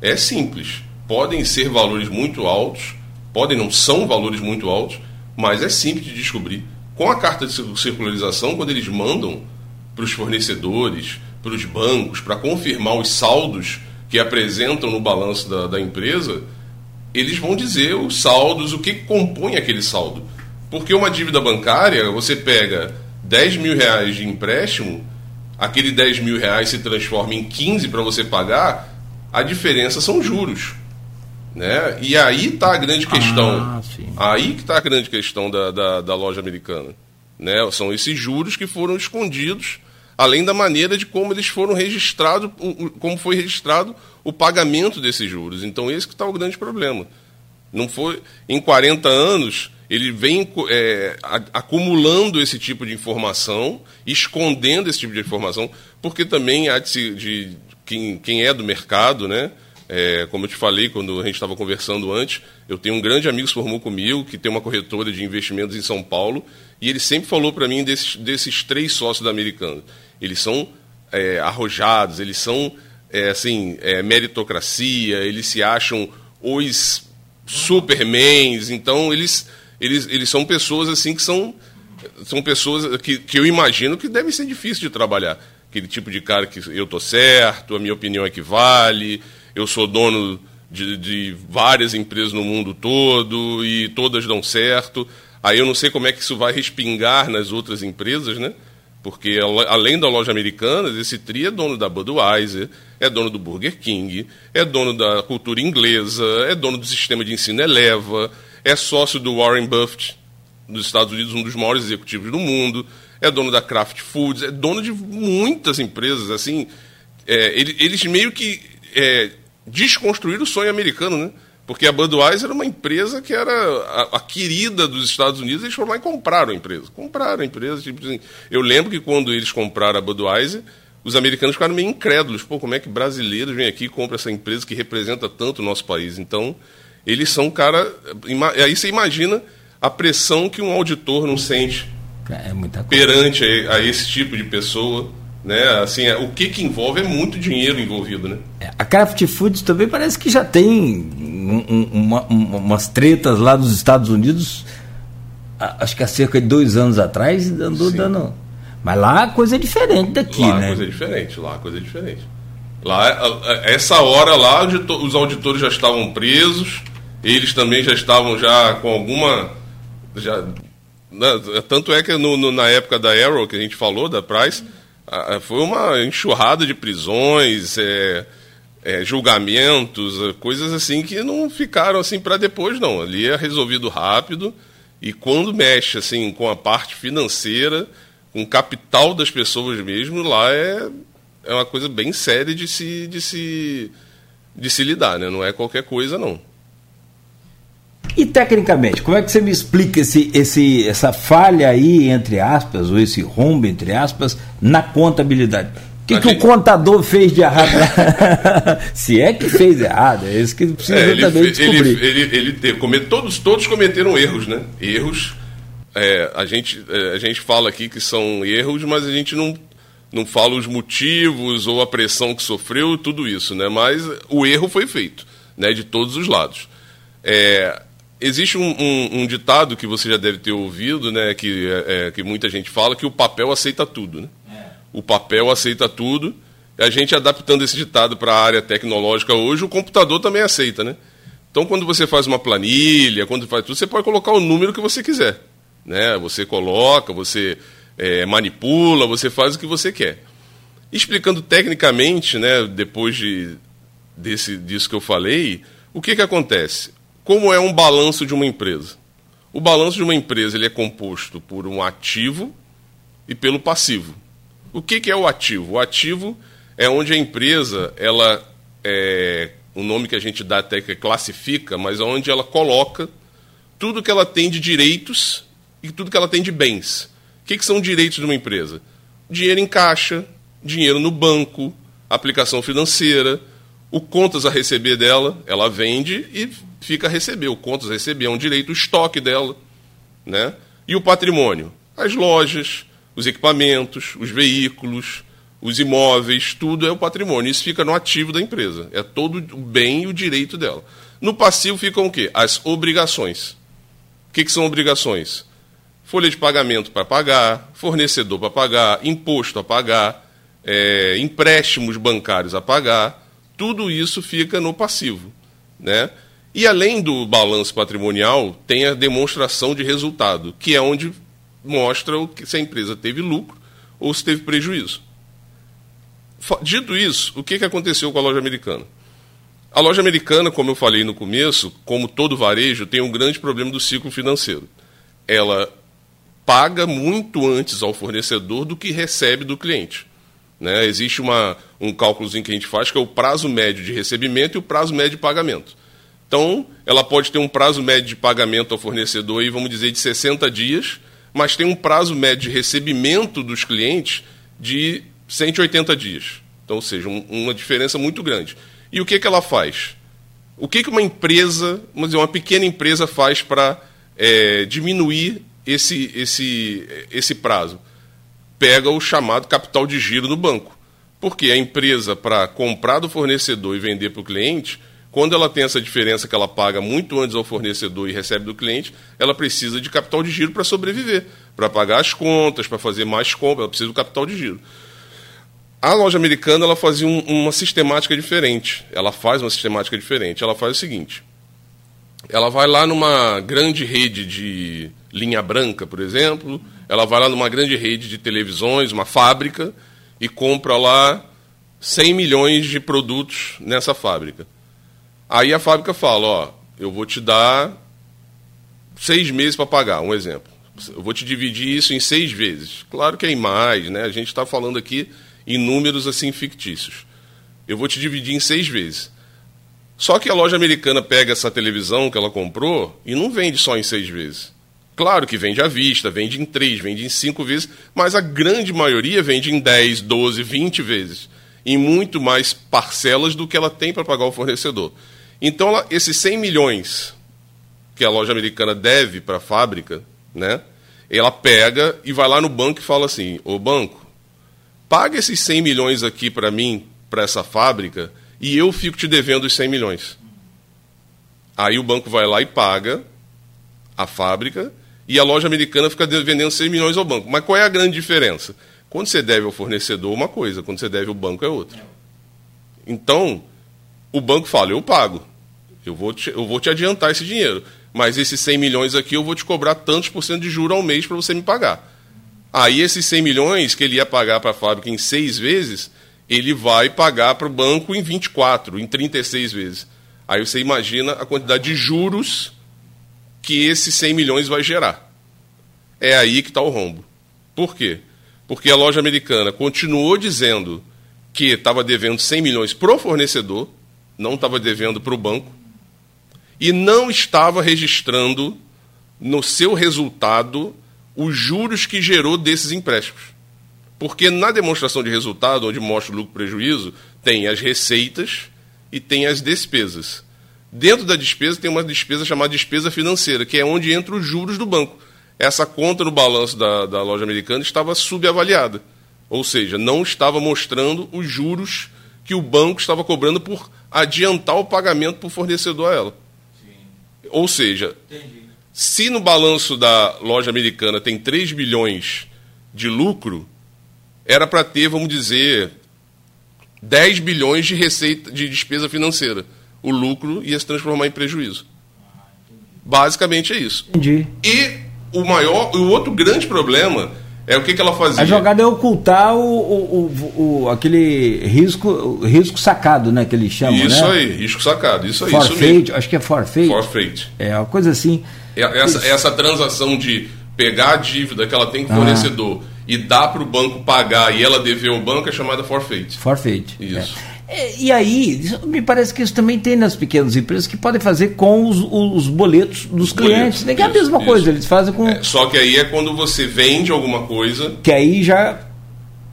É simples. Podem ser valores muito altos, podem não são valores muito altos, mas é simples de descobrir. Com a carta de circularização, quando eles mandam para os fornecedores, para os bancos, para confirmar os saldos que apresentam no balanço da, da empresa, eles vão dizer os saldos, o que compõe aquele saldo. Porque uma dívida bancária, você pega 10 mil reais de empréstimo, aquele 10 mil reais se transforma em 15 para você pagar, a diferença são juros. Né? E aí está a grande questão. Ah, aí que está a grande questão da, da, da, loja americana. Né? São esses juros que foram escondidos, além da maneira de como eles foram registrados, como foi registrado o pagamento desses juros. Então esse que está o grande problema. Não foi em 40 anos ele vem é, acumulando esse tipo de informação, escondendo esse tipo de informação, porque também há de, de quem, quem, é do mercado, né? É, como eu te falei quando a gente estava conversando antes, eu tenho um grande amigo que se formou comigo, que tem uma corretora de investimentos em São Paulo, e ele sempre falou para mim desses, desses três sócios da Americana. Eles são é, arrojados, eles são é, assim, é, meritocracia, eles se acham os supermans, então eles eles, eles são pessoas assim que são, são pessoas que, que eu imagino que deve ser difícil de trabalhar. Aquele tipo de cara que eu tô certo, a minha opinião é que vale, eu sou dono de, de várias empresas no mundo todo e todas dão certo. Aí eu não sei como é que isso vai respingar nas outras empresas, né? Porque além da loja americana, esse tri é dono da Budweiser, é dono do Burger King, é dono da cultura inglesa, é dono do sistema de ensino Eleva, é sócio do Warren Buffett, dos Estados Unidos, um dos maiores executivos do mundo, é dono da Kraft Foods, é dono de muitas empresas. Assim, é, eles meio que é, desconstruíram o sonho americano, né? Porque a Budweiser era uma empresa que era a, a, querida dos Estados Unidos, eles foram lá e compraram a empresa. Compraram a empresa. Tipo assim. Eu lembro que quando eles compraram a Budweiser, os americanos ficaram meio incrédulos. Pô, como é que brasileiros vêm aqui e compram essa empresa que representa tanto o nosso país? Então, eles são cara. Aí você imagina a pressão que um auditor não sente é perante a, a, esse tipo de pessoa. Né? Assim, é, o que, que envolve é muito dinheiro envolvido. Né? É, a Kraft Foods também parece que já tem um, um, uma, umas tretas lá nos Estados Unidos, acho que há cerca de dois anos atrás, andou Sim. dando. Mas lá a coisa é diferente daqui, lá né? a coisa é diferente, lá a coisa é diferente. Lá, essa hora lá, os auditores já estavam presos, eles também já estavam já com alguma. Já, né, tanto é que no, no, na época da Arrow, que a gente falou, da Price, foi uma enxurrada de prisões, é, é, julgamentos, é, coisas assim que não ficaram assim para depois, não. Ali é resolvido rápido e quando mexe assim com a parte financeira, com o capital das pessoas mesmo, lá é, é uma coisa bem séria de se, de se, de se lidar, né? Não é qualquer coisa, não. E tecnicamente, como é que você me explica esse, esse, essa falha aí, entre aspas, ou esse rombo, entre aspas, na contabilidade? O que, que gente... o contador fez de errado? Se é que fez errado, é isso que precisa é, ele, também descobrir. Ele, ele, ele todos, todos cometeram erros, né? Erros. É, a, gente, é, a gente fala aqui que são erros, mas a gente não, não fala os motivos ou a pressão que sofreu, tudo isso, né? Mas o erro foi feito, né? De todos os lados. É, existe um, um, um, ditado que você já deve ter ouvido, né, que, é, é, que muita gente fala, que o papel aceita tudo. Né? É. O papel aceita tudo. A gente adaptando esse ditado para a área tecnológica hoje, o computador também aceita. Né? Então, quando você faz uma planilha, quando faz tudo, você pode colocar o número que você quiser. Né? Você coloca, você é, manipula, você faz o que você quer. Explicando tecnicamente, né, depois de, desse, disso que eu falei, o que, que acontece? Como é um balanço de uma empresa? O balanço de uma empresa ele é composto por um ativo e pelo passivo. O que, que é o ativo? O ativo é onde a empresa, ela é, o nome que a gente dá até que classifica, mas é onde ela coloca tudo que ela tem de direitos e tudo que ela tem de bens. O que, que são direitos de uma empresa? Dinheiro em caixa, dinheiro no banco, aplicação financeira, o contas a receber dela, ela vende e fica a receber. O contas a receber é um direito, o estoque dela. Né? E o patrimônio? As lojas, os equipamentos, os veículos, os imóveis, tudo é o patrimônio. Isso fica no ativo da empresa. É todo o bem e o direito dela. No passivo ficam o quê? As obrigações. O que, que são obrigações? Folha de pagamento para pagar, fornecedor para pagar, imposto a pagar, é, empréstimos bancários a pagar tudo isso fica no passivo. Né? E além do balanço patrimonial, tem a demonstração de resultado, que é onde mostra se a empresa teve lucro ou se teve prejuízo. Dito isso, o que, aconteceu com a loja americana? A loja americana, como eu falei no começo, como todo varejo, tem um grande problema do ciclo financeiro. Ela paga muito antes ao fornecedor do que recebe do cliente. Né? Existe uma, um cálculozinho que a gente faz que é o prazo médio de recebimento e o prazo médio de pagamento. Então, ela pode ter um prazo médio de pagamento ao fornecedor, aí, vamos dizer, de 60 dias, mas tem um prazo médio de recebimento dos clientes de 180 dias. Então, ou seja, um, uma diferença muito grande. E o que, que ela faz? O que, que uma empresa, vamos dizer, uma pequena empresa faz para é, diminuir esse, esse, esse prazo? pega o chamado capital de giro no banco. Porque a empresa, para comprar do fornecedor e vender para o cliente, quando ela tem essa diferença que ela paga muito antes ao fornecedor e recebe do cliente, ela precisa de capital de giro para sobreviver, para pagar as contas, para fazer mais compras, ela precisa do capital de giro. A loja americana ela fazia um, uma sistemática diferente. Ela faz uma sistemática diferente. Ela faz o seguinte: ela vai lá numa grande rede de linha branca, por exemplo, ela vai lá numa grande rede de televisões, uma fábrica, e compra lá 100 milhões de produtos nessa fábrica. Aí a fábrica fala, ó, eu vou te dar seis meses para pagar, um exemplo. Eu vou te dividir isso em seis vezes. Claro que é em mais, né? A gente está falando aqui em números assim fictícios. Eu vou te dividir em seis vezes. Só que a loja americana pega essa televisão que ela comprou e não vende só em seis vezes. Claro que vende à vista, vende em três, vende em cinco vezes, mas a grande maioria vende em 10, 12, 20 vezes. Em muito mais parcelas do que ela tem para pagar o fornecedor. Então, esses 100 milhões que a loja americana deve para a fábrica, né, ela pega e vai lá no banco e fala assim: Ô banco, paga esses 100 milhões aqui para mim, para essa fábrica, e eu fico te devendo os 100 milhões. Aí o banco vai lá e paga a fábrica e a loja americana fica vendendo 6 milhões ao banco. Mas qual é a grande diferença? Quando você deve ao fornecedor uma coisa, quando você deve ao banco é outra. Então, o banco fala, eu pago, eu vou te, eu vou te adiantar esse dinheiro, mas esses 100 milhões aqui eu vou te cobrar tantos por cento de juro ao mês para você me pagar. Aí esses 100 milhões que ele ia pagar para a fábrica em seis vezes, ele vai pagar para o banco em 24, em 36 vezes. Aí você imagina a quantidade de juros que esses 100 milhões vai gerar. É aí que está o rombo. Por quê? Porque a loja americana continuou dizendo que estava devendo 100 milhões para o fornecedor, não estava devendo para o banco, e não estava registrando no seu resultado os juros que gerou desses empréstimos. Porque na demonstração de resultado, onde mostra o lucro prejuízo, tem as receitas e tem as despesas. Dentro da despesa tem uma despesa chamada despesa financeira, que é onde entra os juros do banco. Essa conta no balanço da, da loja americana estava subavaliada. Ou seja, não estava mostrando os juros que o banco estava cobrando por adiantar o pagamento para o fornecedor a ela. Ou seja, Entendi. se no balanço da loja americana tem 3 bilhões de lucro, era para ter, vamos dizer, 10 bilhões de receita de despesa financeira. O lucro ia se transformar em prejuízo. Basicamente é isso. Entendi. E o maior, o outro grande problema é o que, que ela fazia. A jogada é ocultar o, o, o, o aquele risco, risco sacado, né? Que eles chamam, isso né? aí, risco sacado, isso aí. Forfeit, isso acho que é forfeit. Forfeit. É uma coisa assim. É, essa, essa transação de pegar a dívida que ela tem com o ah. fornecedor e dar para o banco pagar e ela dever ao banco é chamada forfeit. Forfeit. Isso. É. É, e aí, me parece que isso também tem nas pequenas empresas que podem fazer com os, os boletos dos os clientes. Boletos, né? que é a mesma isso, coisa, eles fazem com. É, só que aí é quando você vende alguma coisa. Que aí já.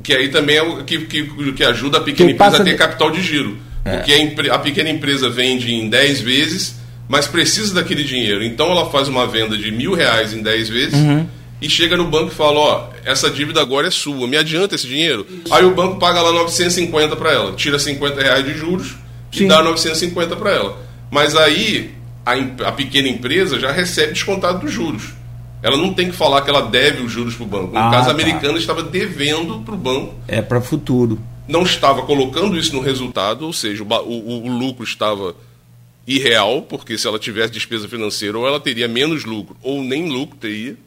Que aí também é o que, que, que ajuda a pequena empresa a ter de... capital de giro. É. Porque a, a pequena empresa vende em 10 vezes, mas precisa daquele dinheiro. Então ela faz uma venda de mil reais em 10 vezes. Uhum e chega no banco e fala, ó, essa dívida agora é sua, me adianta esse dinheiro? Isso. Aí o banco paga lá 950 para ela, tira 50 reais de juros Sim. e dá 950 para ela. Mas aí a, a, pequena empresa já recebe descontado dos juros. Ela não tem que falar que ela deve os juros para o banco. No ah, caso, a tá. americana estava devendo para o banco. É para futuro. Não estava colocando isso no resultado, ou seja, o, o, o lucro estava irreal, porque se ela tivesse despesa financeira, ou ela teria menos lucro, ou nem lucro teria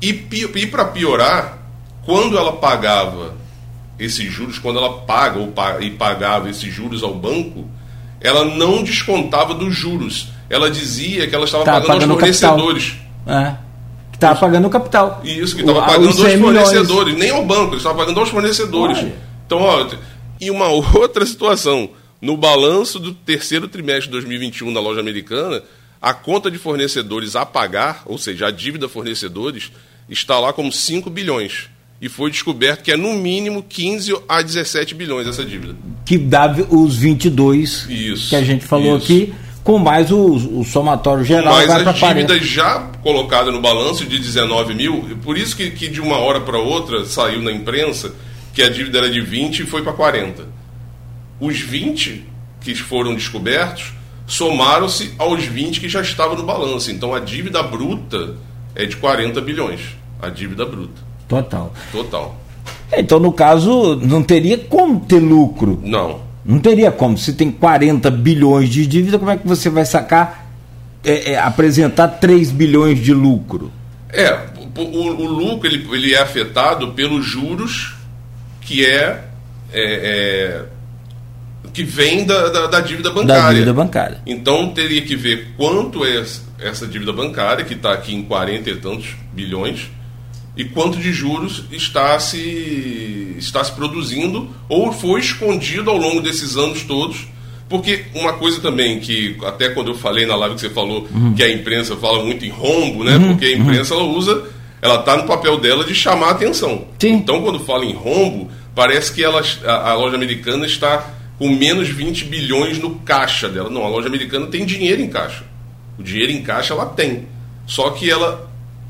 e, e para piorar, quando ela pagava esses juros, quando ela paga ou, e pagava esses juros ao banco, ela não descontava dos juros. Ela dizia que ela estava tá, pagando, pagando aos fornecedores. É. Que estava pagando o capital. Isso, que estava pagando aos fornecedores, nem ao banco, estava pagando aos fornecedores. Olha. Então, ó, e uma outra situação. No balanço do terceiro trimestre de 2021 da loja americana, a conta de fornecedores a pagar, ou seja, a dívida fornecedores, está lá como 5 bilhões. E foi descoberto que é no mínimo 15 a 17 bilhões essa dívida. Que dá os 22 isso, que a gente falou isso. aqui, com mais o, o somatório geral. Mais a dívida já colocada no balanço de 19 mil, por isso que, que de uma hora para outra saiu na imprensa que a dívida era de 20 e foi para 40. Os 20 que foram descobertos somaram-se aos 20 que já estavam no balanço. Então a dívida bruta é de 40 bilhões. A dívida bruta. Total. Total. Então, no caso, não teria como ter lucro. Não. Não teria como. Se tem 40 bilhões de dívida, como é que você vai sacar, é, é, apresentar 3 bilhões de lucro? É, o, o, lucro ele, ele é afetado pelos juros que é, é, é que vem da, da, da, dívida bancária. Da dívida bancária. Então teria que ver quanto é essa dívida bancária, que está aqui em 40 e tantos bilhões, e quanto de juros está se, está se produzindo ou foi escondido ao longo desses anos todos. Porque uma coisa também que, até quando eu falei na live que você falou uhum. que a imprensa fala muito em rombo, né? Uhum. Porque a imprensa ela usa, ela está no papel dela de chamar a atenção. Sim. Então, quando fala em rombo, parece que ela, a, a loja americana está com menos 20 bilhões no caixa dela. Não, a loja americana tem dinheiro em caixa. O dinheiro em caixa ela tem. Só que ela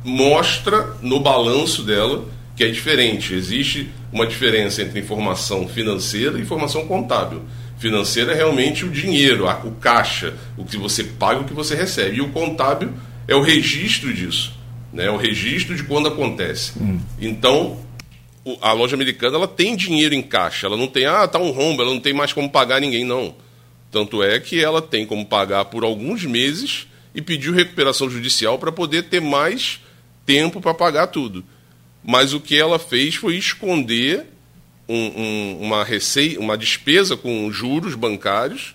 mostra no balanço dela que é diferente. Existe uma diferença entre informação financeira e informação contábil. Financeira é realmente o dinheiro, o caixa, o que você paga, o que você recebe. E o contábil é o registro disso, né? É o registro de quando acontece. Hum. Então, a loja americana ela tem dinheiro em caixa, ela não tem, ah, tá um rombo, ela não tem mais como pagar ninguém, não. Tanto é que ela tem como pagar por alguns meses e pediu recuperação judicial para poder ter mais tempo para pagar tudo. mas o que ela fez foi esconder um, um, uma receita, uma despesa com juros bancários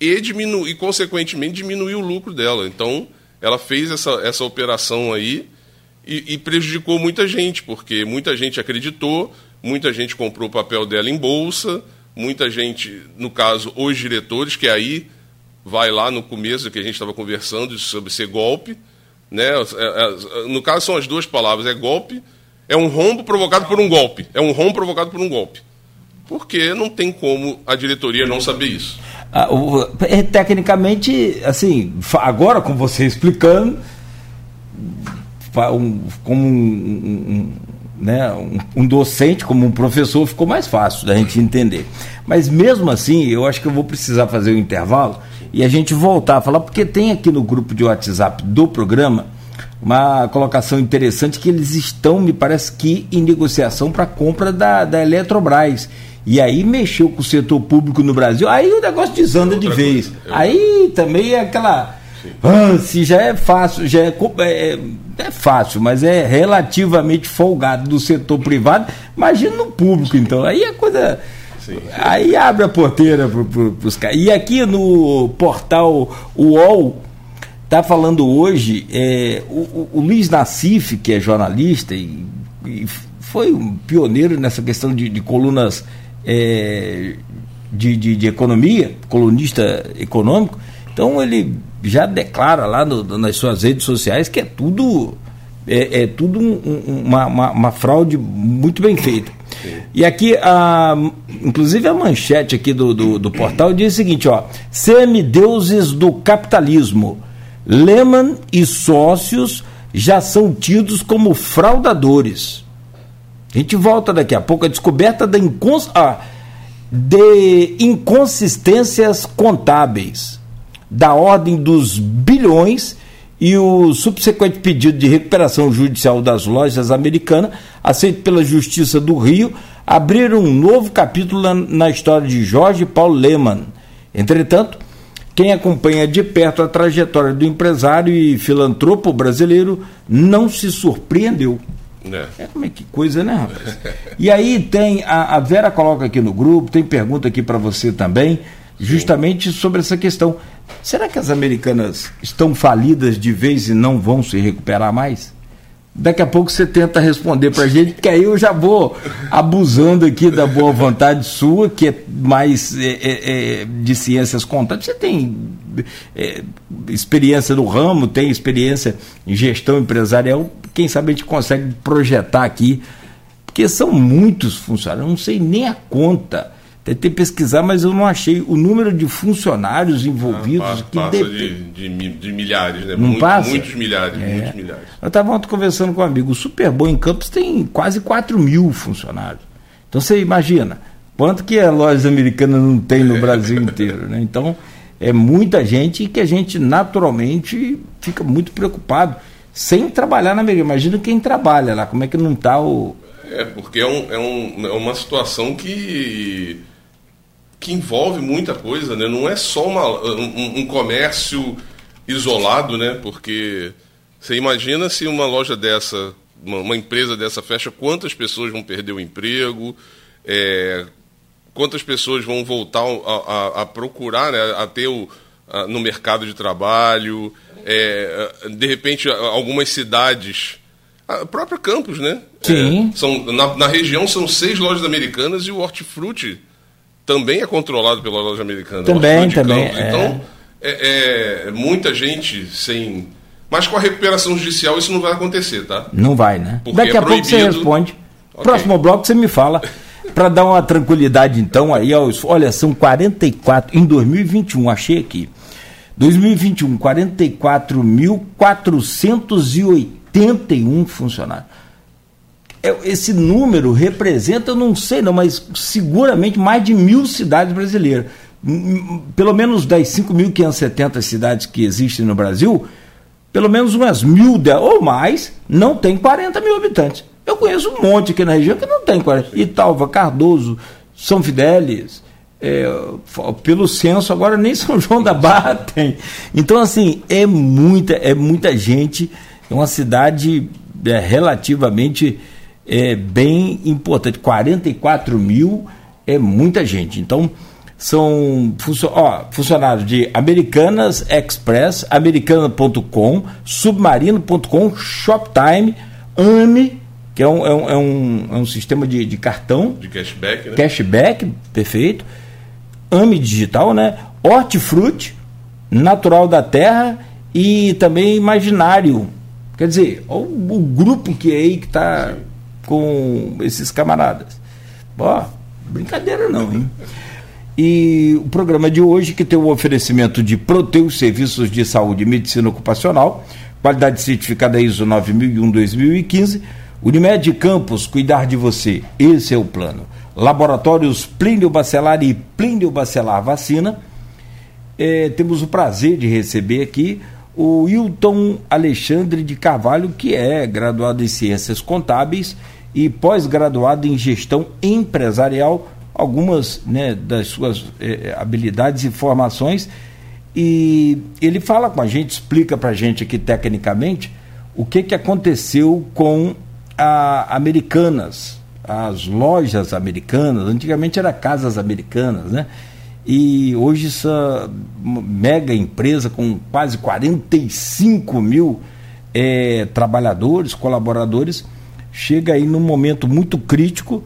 e, diminu e, consequentemente, diminuir o lucro dela. Então, ela fez essa, essa operação aí e, e prejudicou muita gente, porque muita gente acreditou, muita gente comprou o papel dela em bolsa, muita gente, no caso, os diretores, que aí vai lá no começo que a gente estava conversando sobre ser golpe. Né? É, é, no caso, são as duas palavras: é golpe, é um rombo provocado por um golpe. É um rombo provocado por um golpe. Porque não tem como a diretoria não saber isso. Ah, o, é, tecnicamente, assim, agora com você explicando, um, como um, um, né, um, docente, como um professor, ficou mais fácil da gente entender. Mas mesmo assim, eu acho que eu vou precisar fazer o intervalo e a gente voltar a falar, porque tem aqui no grupo de WhatsApp do programa uma colocação interessante que eles estão, me parece que, em negociação para a compra da, da Eletrobras. E aí mexeu com o setor público no Brasil, aí o negócio desanda é de vez. Coisa. Aí também é aquela. Ah, se já é fácil, já é, é, é, fácil, mas é relativamente folgado do setor privado, imagina no público, então. Aí a coisa. Sim. Aí abre a porteira para pro, os caras. E aqui no portal UOL, está falando hoje é, o, o, Luiz Nassif, que é jornalista e, e foi um pioneiro nessa questão de, de colunas é, de, de, de, economia, colunista econômico, então ele já declara lá no, nas suas redes sociais que é tudo é, é tudo um, uma, uma, uma, fraude muito bem feita. E aqui, a, inclusive a manchete aqui do, do, do portal diz o seguinte, ó, semideuses do capitalismo, Lehman e sócios já são tidos como fraudadores. A gente volta daqui a pouco. A descoberta da incons ah, de inconsistências contábeis da ordem dos bilhões e o subsequente pedido de recuperação judicial das lojas americanas, aceito pela Justiça do Rio, abriram um novo capítulo na, na história de Jorge Paulo Lehmann. Entretanto, quem acompanha de perto a trajetória do empresário e filantropo brasileiro não se surpreendeu. É. é como é que coisa, né, rapaz? e aí tem, a, a, Vera coloca aqui no grupo, tem pergunta aqui para você também, justamente Sim. sobre essa questão. Será que as americanas estão falidas de vez e não vão se recuperar mais? Daqui a pouco você tenta responder para a gente, porque aí eu já vou abusando aqui da boa vontade sua, que é mais é, é, é de ciências contábeis. Você tem é, experiência no ramo, tem experiência em gestão empresarial, quem sabe a gente consegue projetar aqui, porque são muitos funcionários, eu não sei nem a conta Tentei pesquisar, mas eu não achei o número de funcionários envolvidos. Ah, que passa de, de, de, milhares, né? Não Muito, passa? Muitos milhares, é. muitos milhares. Eu estava ontem conversando com um amigo. O Superbowl em Campos tem quase 4 mil funcionários. Então você imagina quanto que a loja americana não tem no Brasil inteiro. Né? Então é muita gente que a gente naturalmente fica muito preocupado sem trabalhar na América. Imagina quem trabalha lá, como é que não está o. É, porque é, um, é, um, é uma situação que que envolve muita coisa, né? Não é só uma, um, um, comércio isolado, né? Porque você imagina se uma loja dessa, uma, uma empresa dessa fecha, quantas pessoas vão perder o emprego, é, quantas pessoas vão voltar a, a, a procurar, né? a ter o, a, no mercado de trabalho, é, de repente algumas cidades a própria Campos, né? Sim. É, são, na, na, região são seis lojas americanas e o Hortifruti também é controlado pela loja americana. Também, também. É. Então, é, é, muita gente sem. Mas com a recuperação judicial isso não vai acontecer, tá? Não vai, né? Porque Daqui a pouco você responde. Okay. Próximo bloco você me fala. Para dar uma tranquilidade, então, aí, olha, são 44. Em 2021, achei aqui. 2021, 44.481 funcionários. É, esse número representa, eu não sei não, mas seguramente mais de mil cidades brasileiras. Pelo menos das 5.570 cidades que existem no Brasil, pelo menos umas mil ou mais não tem 40 mil habitantes. Eu conheço um monte aqui na região que não tem 40. Italva, Cardoso, São Fidélis, é, pelo censo, agora nem São João da Barra tem. Então, assim, é muita, é muita gente, é uma cidade é, relativamente é bem importante. 44 mil é muita gente. Então, são ó, funcionários de Americanas Express, americana.com, submarino.com, Shoptime, AME, que é um, é um, é um, é um sistema de, de cartão. De cashback, né? Cashback, perfeito. AME Digital, né? Hortifruti, Natural da Terra e também Imaginário. Quer dizer, o, o grupo que é aí que está com esses camaradas. Ó, brincadeira não, hein? E o programa de hoje, que tem o oferecimento de Proteus Serviços de Saúde e Medicina Ocupacional, qualidade certificada ISO 9001-2015, Unimed Campos, cuidar de você, esse é o plano. Laboratórios Plínio Bacelar e Plínio Bacelar Vacina. É, temos o prazer de receber aqui o Wilton Alexandre de Carvalho, que é graduado em Ciências Contábeis e pós-graduado em Gestão Empresarial algumas né, das suas eh, habilidades e formações. E ele fala com a gente, explica para a gente aqui tecnicamente o que, que aconteceu com a Americanas, as lojas americanas, antigamente era casas americanas, né? E hoje essa mega empresa com quase 45 mil eh, trabalhadores, colaboradores, chega aí num momento muito crítico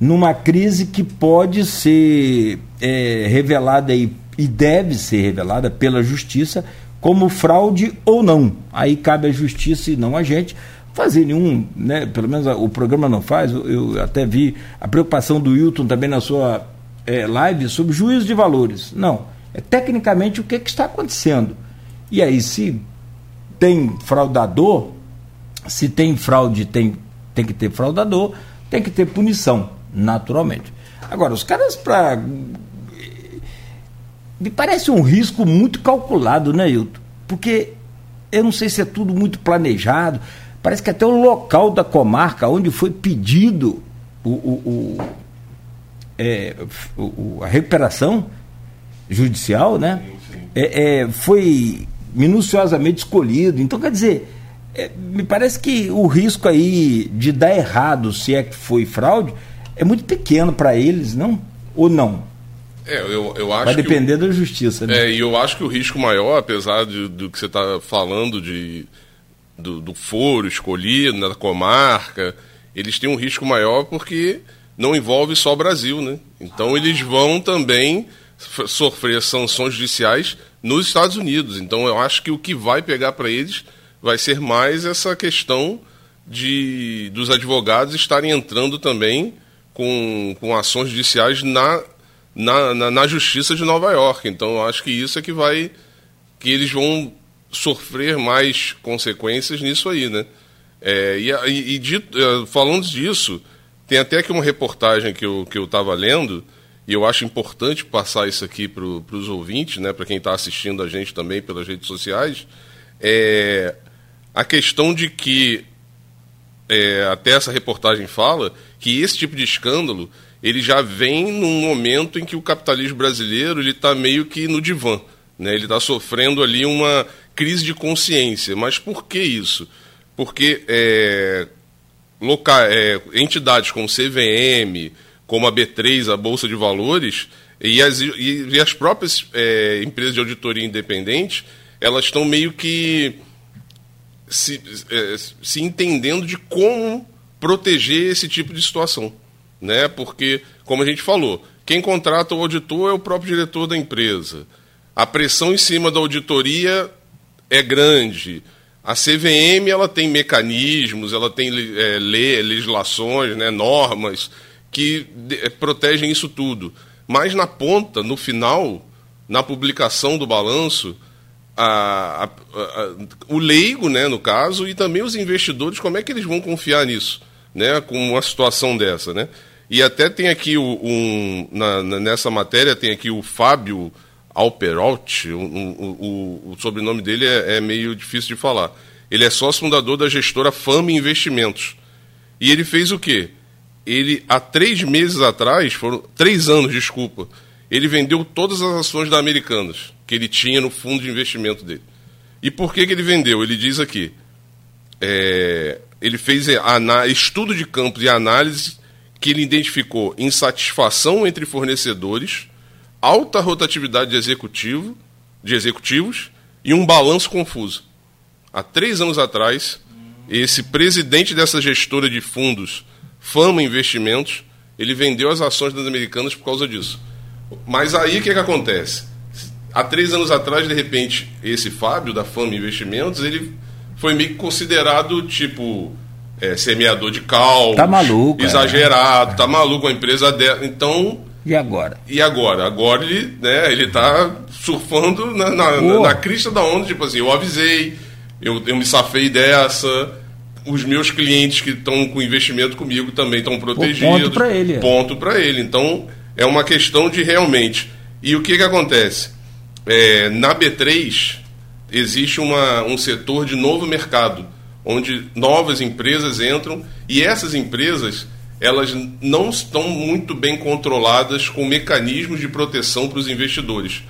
numa crise que pode ser é, revelada e, e deve ser revelada pela justiça como fraude ou não. Aí cabe à justiça e não a gente fazer nenhum, né, pelo menos o programa não faz, eu até vi a preocupação do Wilton também na sua é, live sobre juízo de valores. Não, é tecnicamente o que, que está acontecendo. E aí, se tem fraudador, se tem fraude, tem, tem que ter fraudador, tem que ter punição naturalmente. Agora, os caras para. Me parece um risco muito calculado, né, Hilton? Porque eu não sei se é tudo muito planejado. Parece que até o local da comarca onde foi pedido o, o, o, é, a recuperação judicial, né? É, é, foi minuciosamente escolhido. Então, quer dizer, é, me parece que o risco aí de dar errado, se é que foi fraude, é muito pequeno para eles, não? Ou não? É, eu, eu acho Vai depender o, da justiça, né? É, e eu acho que o risco maior, apesar de, do que você está falando de, do, do foro escolhido, da comarca, eles têm um risco maior porque não envolve só o Brasil, né? Então eles vão também sofrer sanções judiciais nos Estados Unidos. Então eu acho que o que vai pegar para eles vai ser mais essa questão de dos advogados estarem entrando também com, com ações judiciais na, na, na, na, Justiça de Nova York. Então, eu acho que isso é que vai. que eles vão sofrer mais consequências nisso aí, né? É, e, e, e dito, é, falando disso, tem até aqui uma reportagem que eu que estava lendo, e eu acho importante passar isso aqui para os ouvintes, né, para quem está assistindo a gente também pelas redes sociais, é a questão de que, é, até essa reportagem fala, que esse tipo de escândalo ele já vem num momento em que o capitalismo brasileiro ele está meio que no divã, né? Ele está sofrendo ali uma crise de consciência. Mas por que isso? Porque é, loca, é, entidades como CVM, como a B3, a Bolsa de Valores, e as, e, e as próprias é, empresas de auditoria independente, elas estão meio que se, é, se entendendo de como proteger esse tipo de situação, né? Porque, como a gente falou, quem contrata o auditor é o próprio diretor da empresa. A pressão em cima da auditoria é grande. A CVM ela tem mecanismos, ela tem é, legislações, né, normas que de, é, protegem isso tudo. Mas na ponta, no final, na publicação do balanço, a, a, a, o leigo, né, no caso, e também os investidores, como é que eles vão confiar nisso? né, com uma situação dessa, né? E até tem aqui o, um, na, nessa matéria tem aqui o Fábio Alperotti, o, sobrenome dele é, é, meio difícil de falar. Ele é sócio fundador da gestora Fama Investimentos. E ele fez o quê? Ele, há três meses atrás, foram três anos, desculpa, ele vendeu todas as ações da Americanas que ele tinha no fundo de investimento dele. E por que, que ele vendeu? Ele diz aqui, é, ele fez estudo de campos e análise que ele identificou insatisfação entre fornecedores, alta rotatividade de executivo, de executivos e um balanço confuso. Há três anos atrás, esse presidente dessa gestora de fundos, Fama Investimentos, ele vendeu as ações das americanas por causa disso. Mas aí o que, que acontece? Há três anos atrás, de repente, esse Fábio da Fama Investimentos, ele foi meio que considerado tipo é, semeador de cal, tá maluco, é. exagerado, é. tá maluco a empresa dela. Então e agora? E agora? Agora ele, né, ele tá surfando na, na, na, na crista da onda, tipo assim, eu avisei, eu, eu me safei dessa, os meus clientes que estão com investimento comigo também estão protegidos. Ponto para ele. Ponto para ele. Então, é uma questão de realmente. E o que, que acontece? É, na B3, existe uma, um setor de novo mercado, onde novas empresas entram e essas empresas elas não estão muito bem controladas com mecanismos de proteção para os investidores.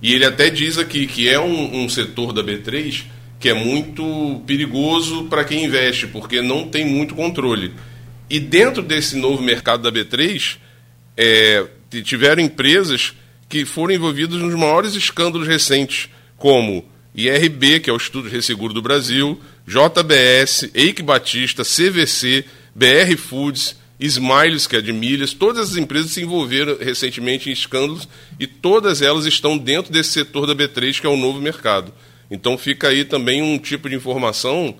E ele até diz aqui que é um, um setor da B3 que é muito perigoso para quem investe, porque não tem muito controle. E dentro desse novo mercado da B3, é, tiveram empresas que foram envolvidas nos maiores escândalos recentes, como IRB, que é o Estudo de Resseguro do Brasil, JBS, Eike Batista, CVC, BR Foods, Smiles, que é de milhas, todas as empresas se envolveram recentemente em escândalos e todas elas estão dentro desse setor da B3, que é o novo mercado. Então fica aí também um tipo de informação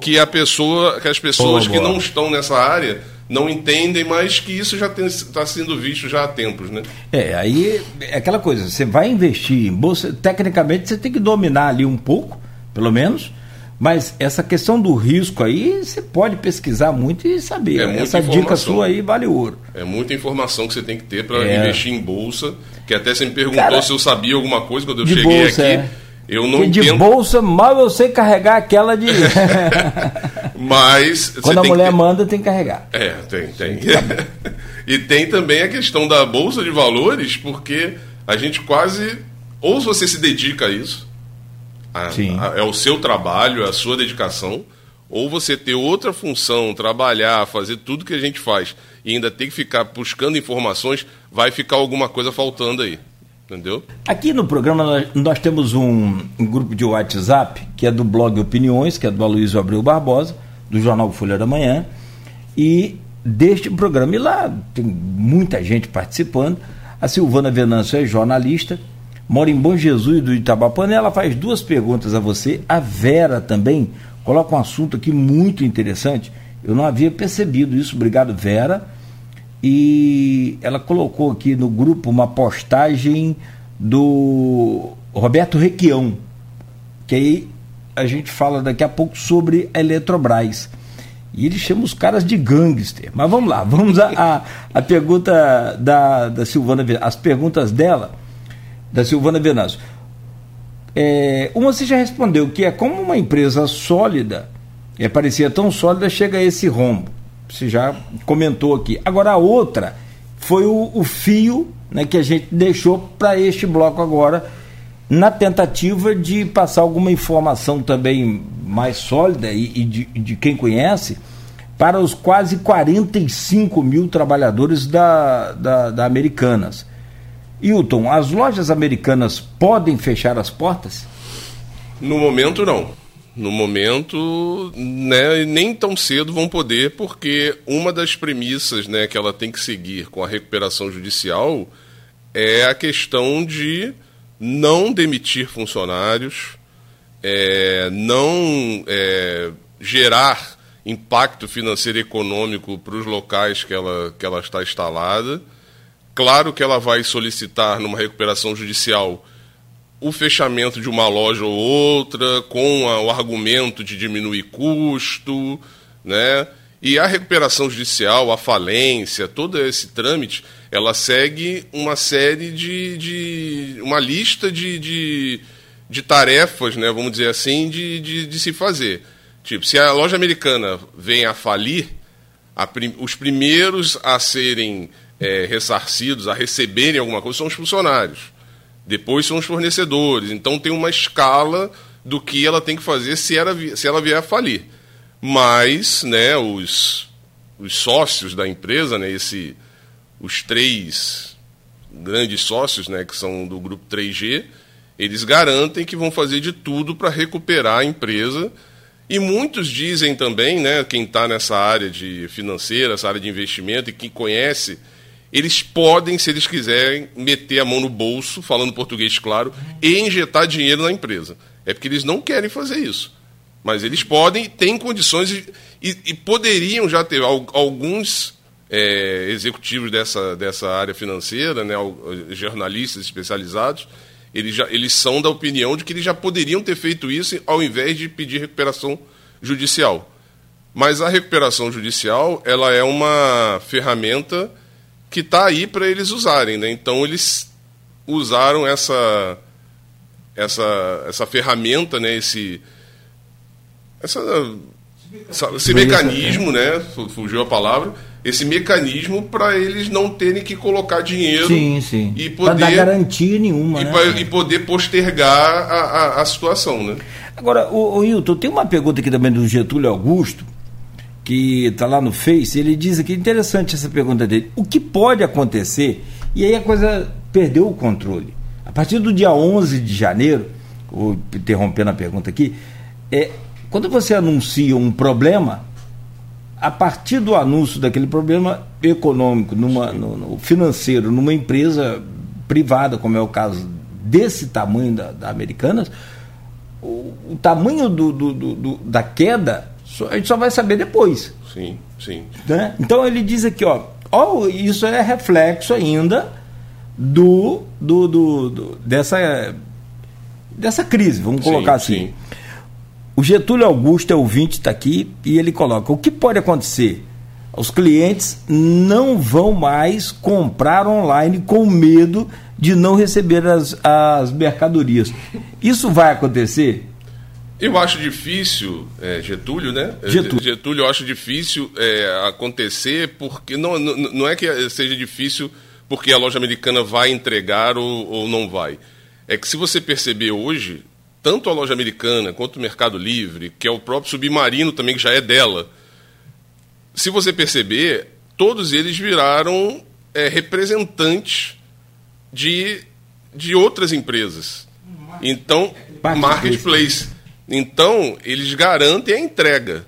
que a pessoa, que as pessoas que não estão nessa área não entendem, mas que isso já está sendo visto já há tempos, né? É, aí é aquela coisa, você vai investir em bolsa, tecnicamente você tem que dominar ali um pouco, pelo menos, mas essa questão do risco aí, você pode pesquisar muito e saber. É essa dica sua aí vale ouro. É muita informação que você tem que ter para é. investir em bolsa. Que até você me perguntou Cara, se eu sabia alguma coisa quando eu cheguei bolsa, aqui. É. Eu não de bolsa, mal eu sei carregar aquela de. Mas. Quando a mulher ter... manda, tem que carregar. É, tem, tem. Tá e tem também a questão da bolsa de valores, porque a gente quase. Ou você se dedica a isso, a, a, é o seu trabalho, é a sua dedicação, ou você ter outra função, trabalhar, fazer tudo que a gente faz e ainda ter que ficar buscando informações, vai ficar alguma coisa faltando aí. Entendeu? Aqui no programa nós, temos um, um, grupo de WhatsApp que é do blog Opiniões, que é do Aloysio Abreu Barbosa, do jornal Folha da Manhã, e deste programa. E lá tem muita gente participando. A Silvana Venâncio é jornalista, mora em Bom Jesus do Itabapana, e ela faz duas perguntas a você. A Vera também coloca um assunto aqui muito interessante. Eu não havia percebido isso. Obrigado, Vera. E ela colocou aqui no grupo uma postagem do Roberto Requião, que aí a gente fala daqui a pouco sobre a Eletrobras. E ele chama os caras de gangster. Mas vamos lá, vamos a, a pergunta da, da Silvana, as perguntas dela da Silvana Venâncio. É, uma você já respondeu, que é como uma empresa sólida, é, parecia tão sólida, chega a esse rombo. Você já comentou aqui. Agora a outra foi o, o fio né, que a gente deixou para este bloco agora, na tentativa de passar alguma informação também mais sólida e, e de, de quem conhece para os quase 45 mil trabalhadores da, da, da Americanas. Hilton, as lojas americanas podem fechar as portas? No momento, não. No momento, né, nem tão cedo vão poder, porque uma das premissas né, que ela tem que seguir com a recuperação judicial é a questão de não demitir funcionários, é, não é, gerar impacto financeiro e econômico para os locais que ela, que ela está instalada. Claro que ela vai solicitar numa recuperação judicial o fechamento de uma loja ou outra, com a, o argumento de diminuir custo, né? E a recuperação judicial, a falência, todo esse trâmite, ela segue uma série de. de uma lista de, de, de tarefas, né, vamos dizer assim, de, de, de, se fazer. Tipo, se a loja americana vem a falir, a prim, os primeiros a serem é, ressarcidos, a receberem alguma coisa, são os funcionários. Depois são os fornecedores. Então tem uma escala do que ela tem que fazer se ela, se ela vier a falir. Mas, né, os, os sócios da empresa, né, esse, os três grandes sócios, né, que são do grupo 3G, eles garantem que vão fazer de tudo para recuperar a empresa. E muitos dizem também, né, quem está nessa área de financeira, essa área de investimento e quem conhece, eles podem, se eles quiserem, meter a mão no bolso, falando português claro, e injetar dinheiro na empresa. É porque eles não querem fazer isso. Mas eles podem, têm condições e, e, e poderiam já ter alguns é, executivos dessa, dessa área financeira, né, jornalistas especializados, eles, já, eles são da opinião de que eles já poderiam ter feito isso ao invés de pedir recuperação judicial. Mas a recuperação judicial ela é uma ferramenta que está aí para eles usarem. Né? Então eles usaram essa, essa, essa ferramenta, né? esse, essa, esse mecanismo, né? fugiu a palavra, esse mecanismo para eles não terem que colocar dinheiro sim, sim. e poder dar garantia nenhuma, e, né? pra, e poder postergar a, a, a, situação, né? Agora, o, o Hilton, tem uma pergunta aqui também do Getúlio Augusto que está lá no Face. Ele diz aqui interessante essa pergunta dele. O que pode acontecer? E aí a coisa perdeu o controle. A partir do dia 11 de janeiro, vou interrompendo a pergunta aqui, é quando você anuncia um problema a partir do anúncio daquele problema econômico, numa, no, no financeiro, numa empresa privada, como é o caso desse tamanho da, da Americanas, o, o tamanho do, do, do, da queda a gente só vai saber depois. Sim, sim. Né? Então ele diz aqui, ó, ó, isso é reflexo ainda do, do, do, do dessa, dessa crise, vamos colocar sim, assim. Sim. O Getúlio Augusto é ouvinte, está aqui, e ele coloca: o que pode acontecer? Os clientes não vão mais comprar online com medo de não receber as, as mercadorias. Isso vai acontecer? Eu acho difícil, é, Getúlio, né? Getúlio. Getúlio, eu acho difícil é, acontecer porque não, não, não é que seja difícil porque a loja americana vai entregar ou, ou não vai. É que se você perceber hoje, tanto a loja americana quanto o Mercado Livre, que é o próprio Submarino também, que já é dela, se você perceber, todos eles viraram é, representantes de, de outras empresas. Então, marketplace. Então, eles garantem a entrega.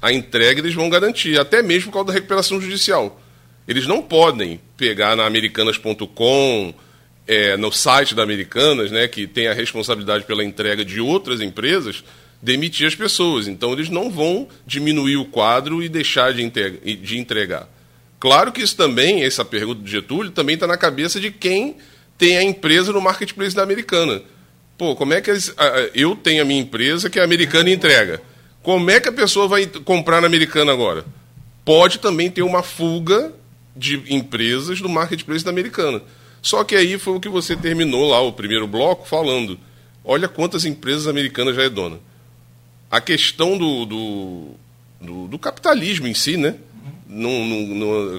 A entrega eles vão garantir, até mesmo por causa da recuperação judicial. Eles não podem pegar na americanas.com, é, no site da Americanas, né, que tem a responsabilidade pela entrega de outras empresas, demitir as pessoas. Então eles não vão diminuir o quadro e deixar de, de entregar. Claro que isso também, essa pergunta do Getúlio, também está na cabeça de quem tem a empresa no marketplace da Americana. Pô, como é que eles, eu tenho a minha empresa que a Americana entrega? Como é que a pessoa vai comprar na Americana agora? Pode também ter uma fuga de empresas do marketplace da Americana. Só que aí foi o que você terminou lá, o primeiro bloco, falando. Olha quantas empresas americanas já é dona. A questão do, do, do, do capitalismo em si, né?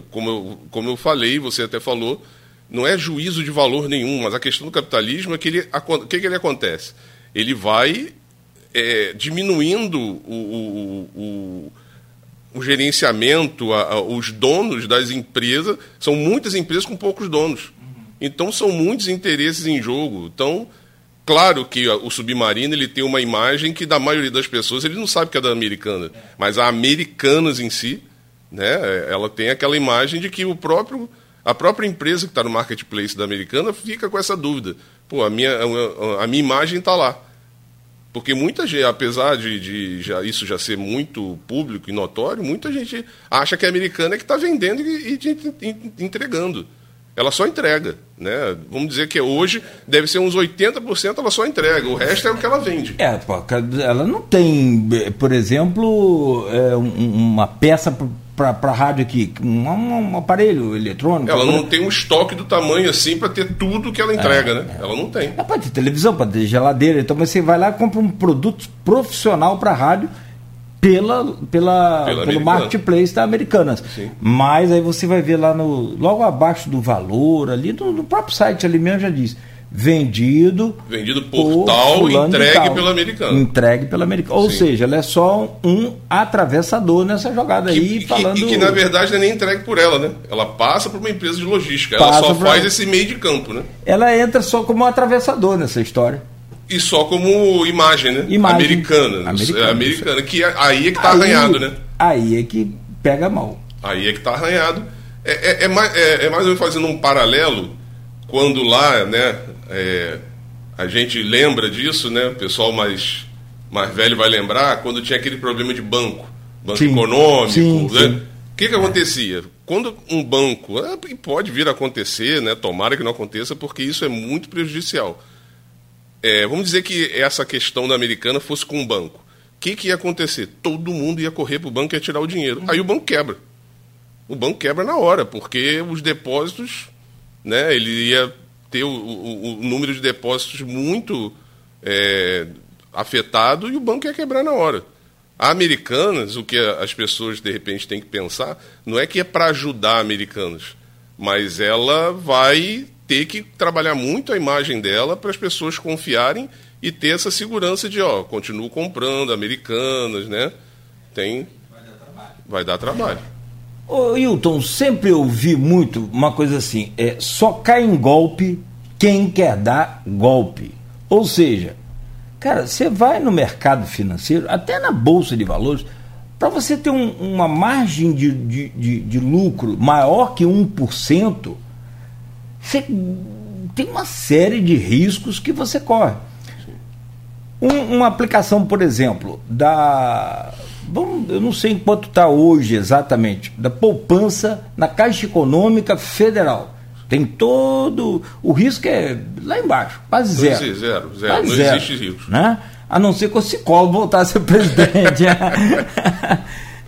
Como, eu, como eu falei, você até falou, não é juízo de valor nenhum, mas a questão do capitalismo é que ele, o que, que ele acontece? Ele vai é, diminuindo o, o, o, o gerenciamento, a, a, os donos das empresas, são muitas empresas com poucos donos. Então são muitos interesses em jogo. Então, claro que o submarino ele tem uma imagem que da maioria das pessoas ele não sabe que é da americana, mas a americanas em si, né, ela tem aquela imagem de que o próprio a própria empresa que está no marketplace da americana fica com essa dúvida. Pô, a minha, a, minha imagem está lá. Porque muita gente, apesar de, de já, isso já ser muito público e notório, muita gente acha que a americana é que está vendendo e, e, e entregando ela só entrega. Né? Vamos dizer que hoje deve ser uns 80% ela só entrega, o resto é o que ela vende. É, ela não tem, por exemplo, é, uma peça para rádio aqui, um, um, aparelho eletrônico. Ela não tem um estoque do tamanho assim para ter tudo que ela entrega, é, né? É. Ela não tem. Ela pode ter televisão, pode ter geladeira, então você vai lá e compra um produto profissional para rádio pela, pela, pela pelo marketplace da Americanas. Sim. Mas aí você vai ver lá no logo abaixo do valor ali, no, no próprio site ali mesmo já diz vendido. Vendido por, tal, entregue pela americana. Entregue pela americana. Ou Sim. seja, ela é só um atravessador nessa jogada que, aí, que, falando. E que na verdade não é nem entregue por ela, né? Ela passa por uma empresa de logística. Passa ela só faz esse meio de campo, né? Ela entra só como um atravessador nessa história. E só como imagem, né? Imagem. Americana. Americana, americana que é, aí é que tá aí, arranhado, né? Aí é que pega mal. Aí é que tá arranhado. É, é, é mais, é, é mais ou menos fazendo um paralelo quando lá, né? É, a gente lembra disso, né? O pessoal mais, mais velho vai lembrar quando tinha aquele problema de banco, banco sim, econômico, sim, né? Sim. O que, que acontecia? Quando um banco, é, pode vir a acontecer, né? tomara que não aconteça, porque isso é muito prejudicial. É, vamos dizer que essa questão da americana fosse com um banco. O que, que ia acontecer? Todo mundo ia correr para o banco e ia tirar o dinheiro. Aí o banco quebra. O banco quebra na hora, porque os depósitos, né, ele ia ter o, o, o número de depósitos muito é, afetado e o banco ia quebrar na hora. A Americanas, o que as pessoas de repente têm que pensar, não é que é para ajudar americanos, mas ela vai ter que trabalhar muito a imagem dela para as pessoas confiarem e ter essa segurança de, ó, continuo comprando americanas, né? Tem. Vai dar trabalho. Vai dar trabalho. Ô, Hilton, sempre ouvi muito uma coisa assim: é só cai em golpe quem quer dar golpe. Ou seja, cara, você vai no mercado financeiro, até na bolsa de valores, para você ter um, uma margem de, de, de, de, lucro maior que 1%, você tem uma série de riscos que você corre. Um, uma aplicação, por exemplo, da vamos, eu não sei em quanto está hoje exatamente, da poupança na Caixa Econômica Federal. Tem todo. O risco é lá embaixo, quase zero. Existe, zero, zero. Quase não zero, existe risco. Né? A não ser que o Cicolo voltasse a ser presidente.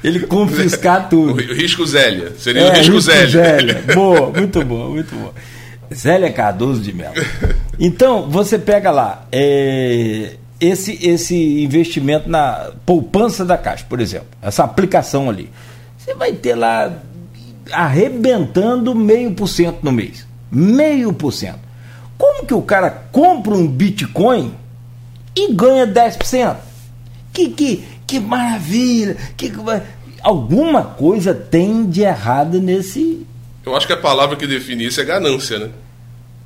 Ele confiscar tudo. O risco Zélia. Seria é, o risco, risco Zélia. Zélia. Boa, muito boa, muito boa. Zélia Cardoso de Mello. Então, você pega lá. É, esse, esse investimento na poupança da Caixa, por exemplo, essa aplicação ali, você vai ter lá arrebentando meio por cento no mês. Meio por cento. Como que o cara compra um Bitcoin e ganha 10%? Que, que, que maravilha! Que, alguma coisa tem de errado nesse. Eu acho que a palavra que define isso é ganância, né?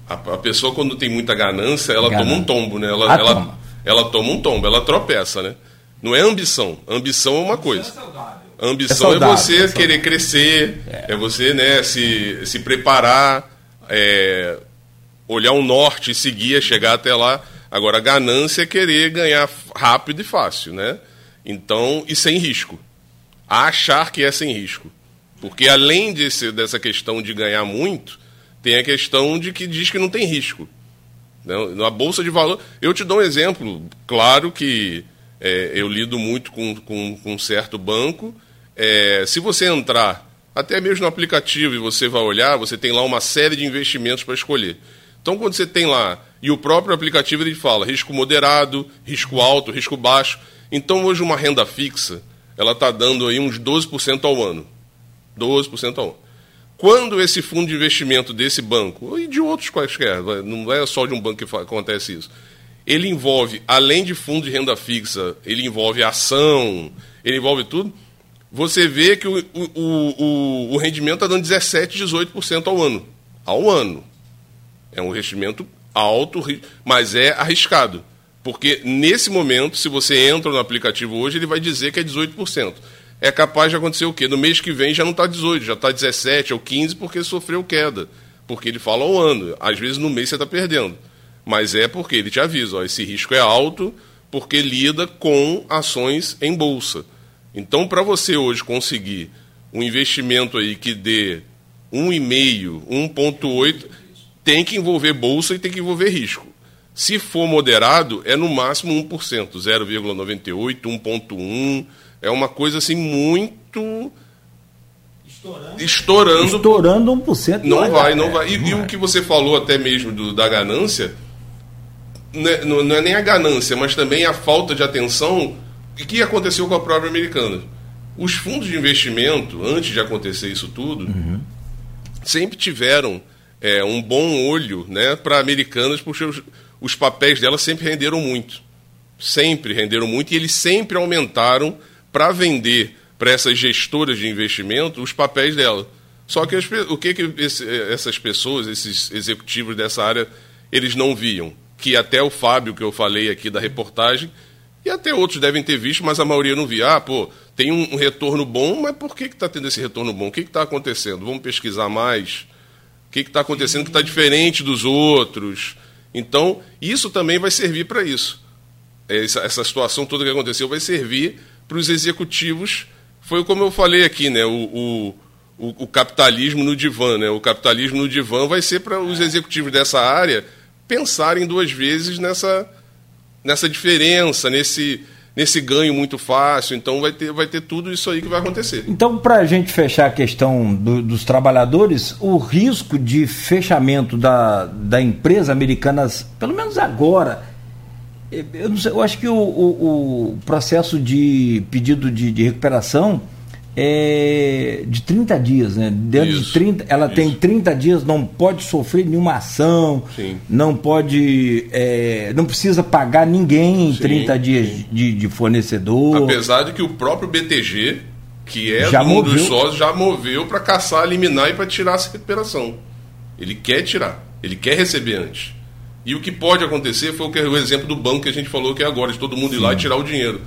A, a pessoa, quando tem muita ganância, ela ganância. toma um tombo, né? Ela, ela, ela toma um tombo, ela tropeça, né? Não é ambição. Ambição é uma coisa. É ambição é, saudável, é você é querer crescer, é. é. você né, se, se preparar, é, olhar o norte e seguir, chegar até lá. Agora, a ganância é querer ganhar rápido e fácil, né? Então, e sem risco. A achar que é sem risco. Porque além desse, dessa questão de ganhar muito, tem a questão de que diz que não tem risco. Na Bolsa de Valor, eu te dou um exemplo. Claro que é, eu lido muito com, com, com um certo banco. É, se você entrar, até mesmo no aplicativo, e você vai olhar, você tem lá uma série de investimentos para escolher. Então, quando você tem lá, e o próprio aplicativo ele fala risco moderado, risco alto, risco baixo. Então, hoje, uma renda fixa, ela está dando aí uns 12% ao ano. 12% ao ano. Quando esse fundo de investimento desse banco, e de outros quaisquer, não é só de um banco que acontece isso, ele envolve, além de fundo de renda fixa, ele envolve ação, ele envolve tudo, você vê que o, o, o, o rendimento está dando 17, 18% ao ano. Ao ano. É um investimento alto, mas é arriscado. Porque nesse momento, se você entra no aplicativo hoje, ele vai dizer que é 18% é capaz de acontecer o quê? No mês que vem já não está 18, já está 17 ou 15 porque sofreu queda. Porque ele fala um ano. Às vezes no mês você está perdendo. Mas é porque ele te avisa, ó, esse risco é alto porque lida com ações em bolsa. Então, para você hoje conseguir um investimento aí que dê 1,5, 1,8, tem que envolver bolsa e tem que envolver risco. Se for moderado, é no máximo 1%, 0,98, 1,1%. É uma coisa assim muito. Estourando. Estourando. Estourando 1%. Não, não vai, não vai. E, não e o que você falou até mesmo do, da ganância, não é, não é nem a ganância, mas também a falta de atenção. O que aconteceu com a própria americana? Os fundos de investimento, antes de acontecer isso tudo, uhum. sempre tiveram é, um bom olho né, para Americanas, porque os, os papéis dela sempre renderam muito. Sempre renderam muito e eles sempre aumentaram para vender para essas gestoras de investimento os papéis dela. Só que as, o que, que esse, essas pessoas, esses executivos dessa área, eles não viam? Que até o Fábio, que eu falei aqui da reportagem, e até outros devem ter visto, mas a maioria não via. Ah, pô, tem um, um retorno bom, mas por que está tendo esse retorno bom? O que está acontecendo? Vamos pesquisar mais? O que está acontecendo que está diferente dos outros? Então, isso também vai servir para isso. Essa, essa, situação toda que aconteceu vai servir para os executivos. Foi como eu falei aqui, né? O, o, o, o capitalismo no divã, né? O capitalismo no divã vai ser para os executivos dessa área pensarem duas vezes nessa, nessa diferença, nesse, nesse ganho muito fácil. Então vai ter, vai ter tudo isso aí que vai acontecer. Então, para a gente fechar a questão do, dos trabalhadores, o risco de fechamento da, da empresa americana, pelo menos agora, eu, sei, eu acho que o, o, o, processo de pedido de, de recuperação é de 30 dias, né? Dentro isso, de 30, ela isso. tem 30 dias, não pode sofrer nenhuma ação, sim. não pode. É, não precisa pagar ninguém em sim, 30 dias de, de, fornecedor. Apesar de que o próprio BTG, que é já um dos sócios, já moveu para caçar, eliminar e para tirar essa recuperação. Ele quer tirar, ele quer receber antes. E o que pode acontecer foi o, que, o exemplo do banco que a gente falou que é agora, de todo mundo ir lá e tirar o dinheiro.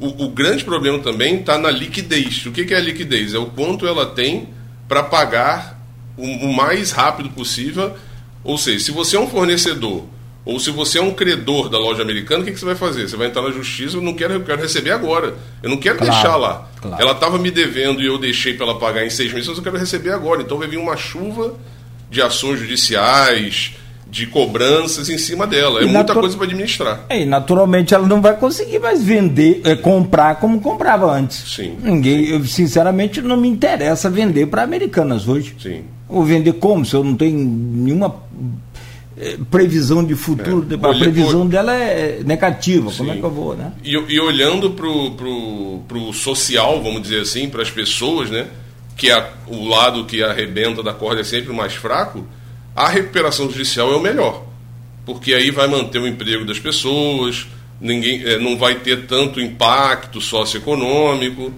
O, o grande problema também está na liquidez. O que, que, é a liquidez? É o quanto ela tem para pagar o, o, mais rápido possível. Ou seja, se você é um fornecedor ou se você é um credor da loja americana, o que, que você vai fazer? Você vai entrar na justiça, eu não quero, eu quero receber agora. Eu não quero claro, deixar lá. Claro. Ela estava me devendo e eu deixei para ela pagar em seis meses, mas eu quero receber agora. Então vai vir uma chuva de ações judiciais, de cobranças em cima dela. É e muita coisa para administrar. É, e naturalmente ela não vai conseguir mais vender, é, comprar como comprava antes. Sim. Ninguém, sim. Eu, sinceramente, não me interessa vender para americanas hoje. Sim. Ou vender como? Se eu não tenho nenhuma é, previsão de futuro, é. a previsão dela é negativa. Sim. Como é que eu vou, né? E, e olhando para o pro, social, vamos dizer assim, para as pessoas, né? Que é o lado que arrebenta da corda é sempre o mais fraco a recuperação judicial é o melhor, porque aí vai manter o emprego das pessoas, ninguém é, não vai ter tanto impacto socioeconômico,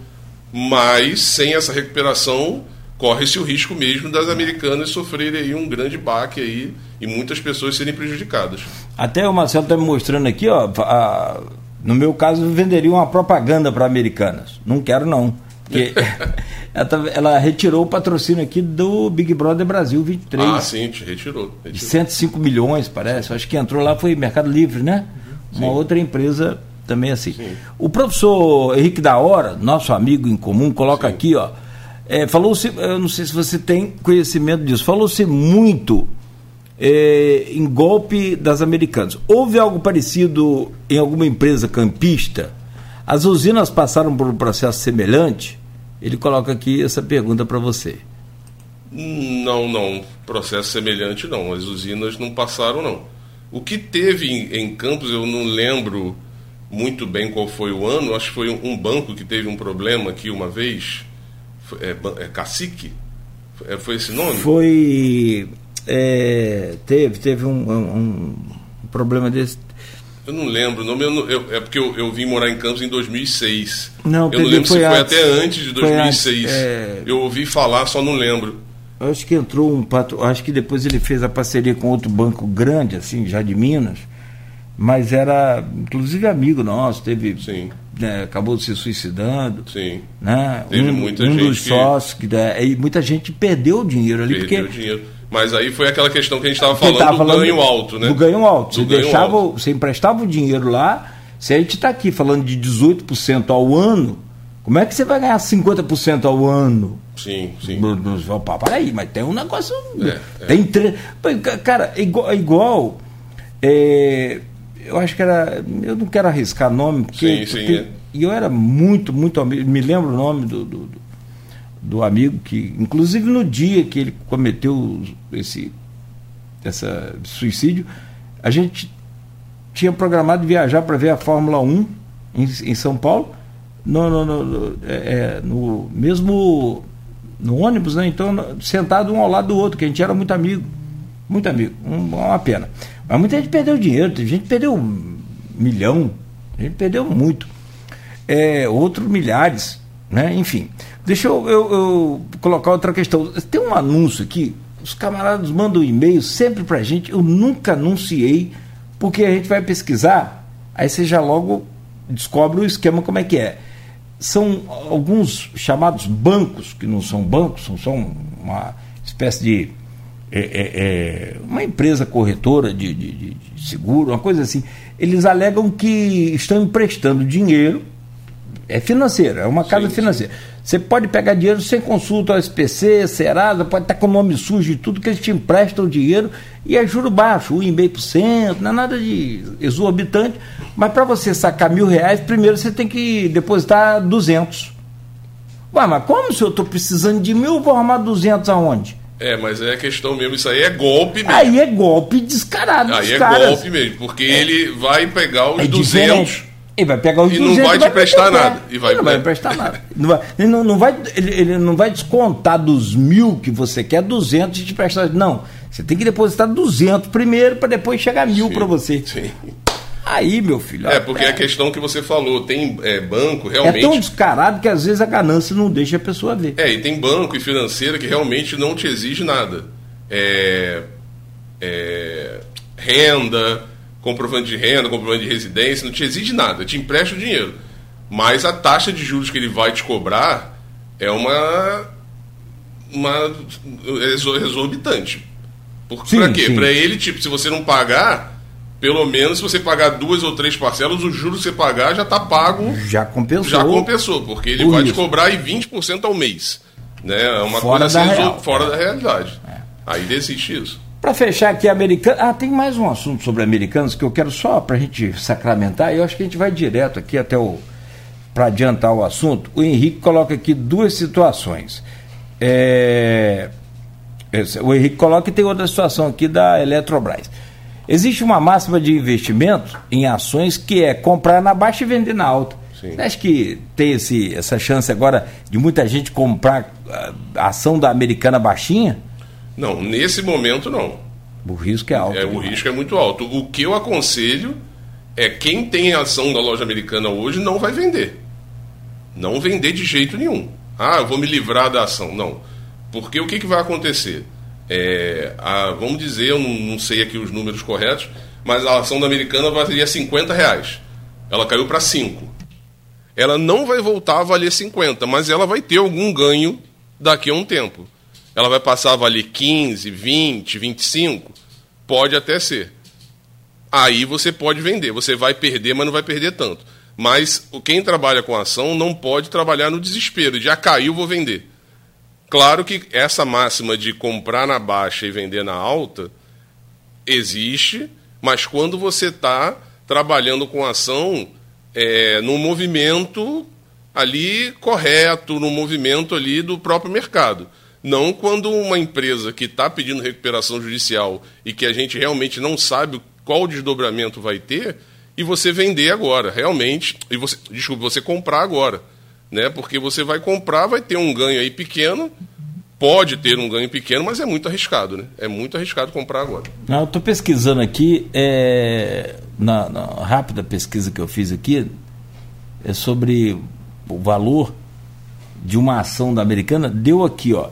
mas sem essa recuperação corre-se o risco mesmo das americanas sofrerem aí um grande baque aí e muitas pessoas serem prejudicadas. Até o Marcelo está me mostrando aqui, ó, a, no meu caso venderia uma propaganda para americanas. Não quero não. Porque ela, tá, ela, retirou o patrocínio aqui do Big Brother Brasil 23. Ah, sim, retirou. retirou. De 105 milhões, parece. Acho que entrou lá foi Mercado Livre, né? Uma outra empresa também assim. Sim. O professor Henrique da Hora, nosso amigo em comum, coloca sim. aqui, ó. É, Falou-se, eu não sei se você tem conhecimento disso, falou-se muito é, em golpe das americanas. Houve algo parecido em alguma empresa campista? As usinas passaram por um processo semelhante? Ele coloca aqui essa pergunta para você. Não, não. Processo semelhante não. As usinas não passaram, não. O que teve em, em Campos, eu não lembro muito bem qual foi o ano. Acho que foi um, um banco que teve um problema aqui uma vez. É, é Cacique? Foi, é, foi esse nome? Foi. É, teve, teve um, um, um problema desse eu não lembro o nome, eu não, eu, é porque eu, eu, vim morar em Campos em 2006. Não, eu não lembro se foi antes, até antes de 2006. Antes, é... Eu ouvi falar, só não lembro. Acho que entrou um patro... acho que depois ele fez a parceria com outro banco grande, assim, já de Minas, mas era inclusive amigo nosso, teve. Sim. Né, acabou se suicidando. Sim. Né? Teve um, muita um gente dos sócios que, né, e muita gente perdeu o dinheiro ali. Perdeu porque dinheiro mas aí foi aquela questão que a gente estava falando, do falando ganho alto, né? Do ganho alto. Do você, ganho deixava, alto. você emprestava o dinheiro lá, se a gente está aqui falando de 18% ao ano, como é que você vai ganhar 50% ao ano? Sim, sim. Opa, peraí, mas tem um negócio. É, é. tem tre... Cara, é igual. É igual é, eu acho que era. Eu não quero arriscar nome, porque. Sim, sim, porque, é. E eu era muito, muito amigo. Me lembro o nome do, do, do amigo que, inclusive no dia que ele cometeu esse essa suicídio, a gente tinha programado viajar para ver a Fórmula 1 em, em São Paulo, no, no, no, é, é, no, mesmo no ônibus, né? Então, sentado um ao lado do outro, que a gente era muito amigo. muito amigo, uma pena. Mas muita gente perdeu dinheiro, tem gente perdeu um milhão, a gente perdeu muito. É, outros milhares, né? Enfim. Deixa eu, eu, eu, colocar outra questão. Tem um anúncio aqui, os camaradas mandam um e-mail sempre pra gente, eu nunca anunciei, porque a gente vai pesquisar, aí você já logo descobre o esquema como é que é. São alguns chamados bancos, que não são bancos, são só uma espécie de. É, é, é, uma empresa corretora de, de, de seguro, uma coisa assim. Eles alegam que estão emprestando dinheiro, é financeiro, é uma casa sim, financeira. Sim você pode pegar dinheiro sem consulta ao SPC, Serasa, pode estar com o nome sujo de tudo, que eles te emprestam o dinheiro e é juro baixo, 1,5%, não é nada de exorbitante. Mas para você sacar mil reais, primeiro você tem que depositar 200. Ué, mas como se eu estou precisando de mil, vou arrumar 200 aonde? É, mas é questão mesmo, isso aí é golpe mesmo. Aí é golpe descarado. Aí é caras. golpe mesmo, porque é. ele vai pegar os é 200. Diferente. Ele vai pegar os e não vai te emprestar nada. E vai, não vai emprestar nada. Não vai, ele, não, não vai, ele, ele, não vai descontar dos mil que você quer 200 e te emprestar. Não. Você tem que depositar 200 primeiro para depois chegar mil para você. Sim. Aí, meu filho. É, porque é a questão que você falou, tem é, banco realmente. É tão descarado que às vezes a ganância não deixa a pessoa ver. É, e tem banco e financeira que realmente não te exige nada. É, é, renda, comprovante de renda, comprovante de residência, não te exige nada, te empresta o dinheiro. Mas a taxa de juros que ele vai te cobrar é uma. uma exorbitante. Para quê? Para ele, tipo, se você não pagar, pelo menos se você pagar duas ou três parcelas, o juro que você pagar já está pago. Já compensou. Já compensou, porque ele vai isso. te cobrar aí 20% ao mês. Né? É uma fora coisa assim, da fora da realidade. É. Aí desiste isso. Para fechar aqui, americano. Ah, tem mais um assunto sobre americanos que eu quero só para a gente sacramentar. E eu acho que a gente vai direto aqui até o. Para adiantar o assunto, o Henrique coloca aqui duas situações. É, o Henrique coloca que tem outra situação aqui da Eletrobras. Existe uma máxima de investimento em ações que é comprar na baixa e vender na alta. Sim. Você acha que tem esse, essa chance agora de muita gente comprar a ação da americana baixinha? Não, nesse momento não. O risco é alto. É, o risco é muito alto. O que eu aconselho é quem tem ação da loja americana hoje não vai vender. Não vender de jeito nenhum. Ah, eu vou me livrar da ação. Não. Porque o que, que vai acontecer? É, a, vamos dizer, eu não, não, sei aqui os números corretos, mas a ação da americana valia 50 reais. Ela caiu para 5. Ela não vai voltar a valer 50, mas ela vai ter algum ganho daqui a um tempo. Ela vai passar a valer 15, 20, 25? Pode até ser. Aí você pode vender. Você vai perder, mas não vai perder tanto. Mas quem trabalha com ação não pode trabalhar no desespero. Já caiu, vou vender. Claro que essa máxima de comprar na baixa e vender na alta existe, mas quando você está trabalhando com ação é, no movimento ali correto, no movimento ali do próprio mercado. Não quando uma empresa que está pedindo recuperação judicial e que a gente realmente não sabe qual desdobramento vai ter, e você vender agora, realmente, e você, desculpa, você comprar agora. Né? Porque você vai comprar, vai ter um ganho aí pequeno, pode ter um ganho pequeno, mas é muito arriscado, né? É muito arriscado comprar agora. Não, eu estou pesquisando aqui, é, na, na, rápida pesquisa que eu fiz aqui, é sobre o valor de uma ação da americana, deu aqui, ó,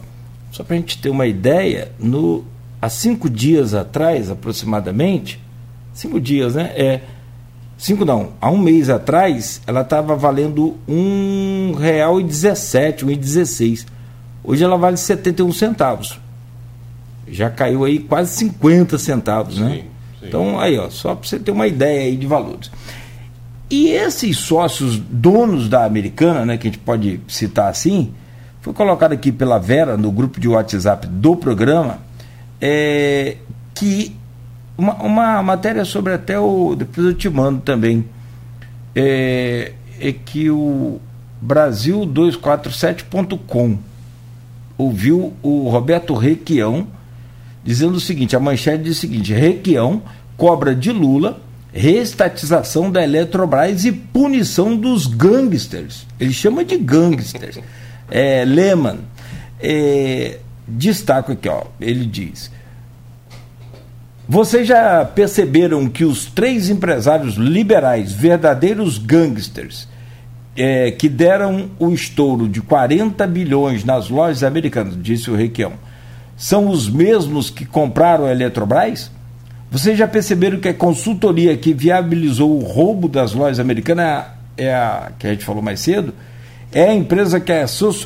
só para a gente ter uma ideia, no, há cinco dias atrás, aproximadamente, cinco dias, né? É, cinco não, há um mês atrás, ela estava valendo um real e dezessete, um e dezesseis. Hoje ela vale 71 centavos. Já caiu aí quase 50 centavos, né? Sim. Então, aí, ó, só para você ter uma ideia aí de valores. E esses sócios donos da Americana, né, que a gente pode citar assim, foi colocado aqui pela Vera no grupo de WhatsApp do programa é, que uma, uma matéria sobre até o. Depois eu te mando também. É, é que o Brasil247.com ouviu o Roberto Requião dizendo o seguinte: a manchete diz o seguinte: Requião cobra de Lula reestatização da Eletrobras e punição dos gangsters. Ele chama de gangsters é, Lehman, é, destaco aqui, ó, ele diz: Vocês já perceberam que os três empresários liberais, verdadeiros gangsters, é, que deram o estouro de 40 bilhões nas lojas americanas, disse o Requião, são os mesmos que compraram a Eletrobras? Vocês já perceberam que a consultoria que viabilizou o roubo das lojas americanas é a que a gente falou mais cedo? É a empresa que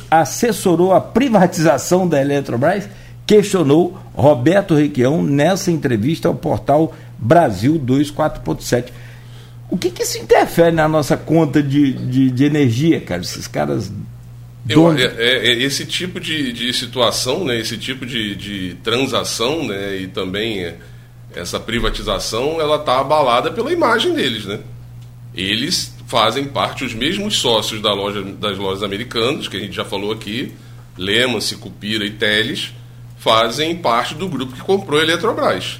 assessorou a privatização da Eletrobras? questionou Roberto Requião nessa entrevista ao portal Brasil 24.7. O que, que isso interfere na nossa conta de, de, de energia, cara? Esses caras. Eu, é, é, é, esse tipo de, de situação, né, esse tipo de, de transação né, e também é, essa privatização, ela está abalada pela imagem deles. Né? Eles fazem parte, os mesmos sócios da loja, das lojas americanas, que a gente já falou aqui, Lehman, Cupira e Teles, fazem parte do grupo que comprou a Eletrobras.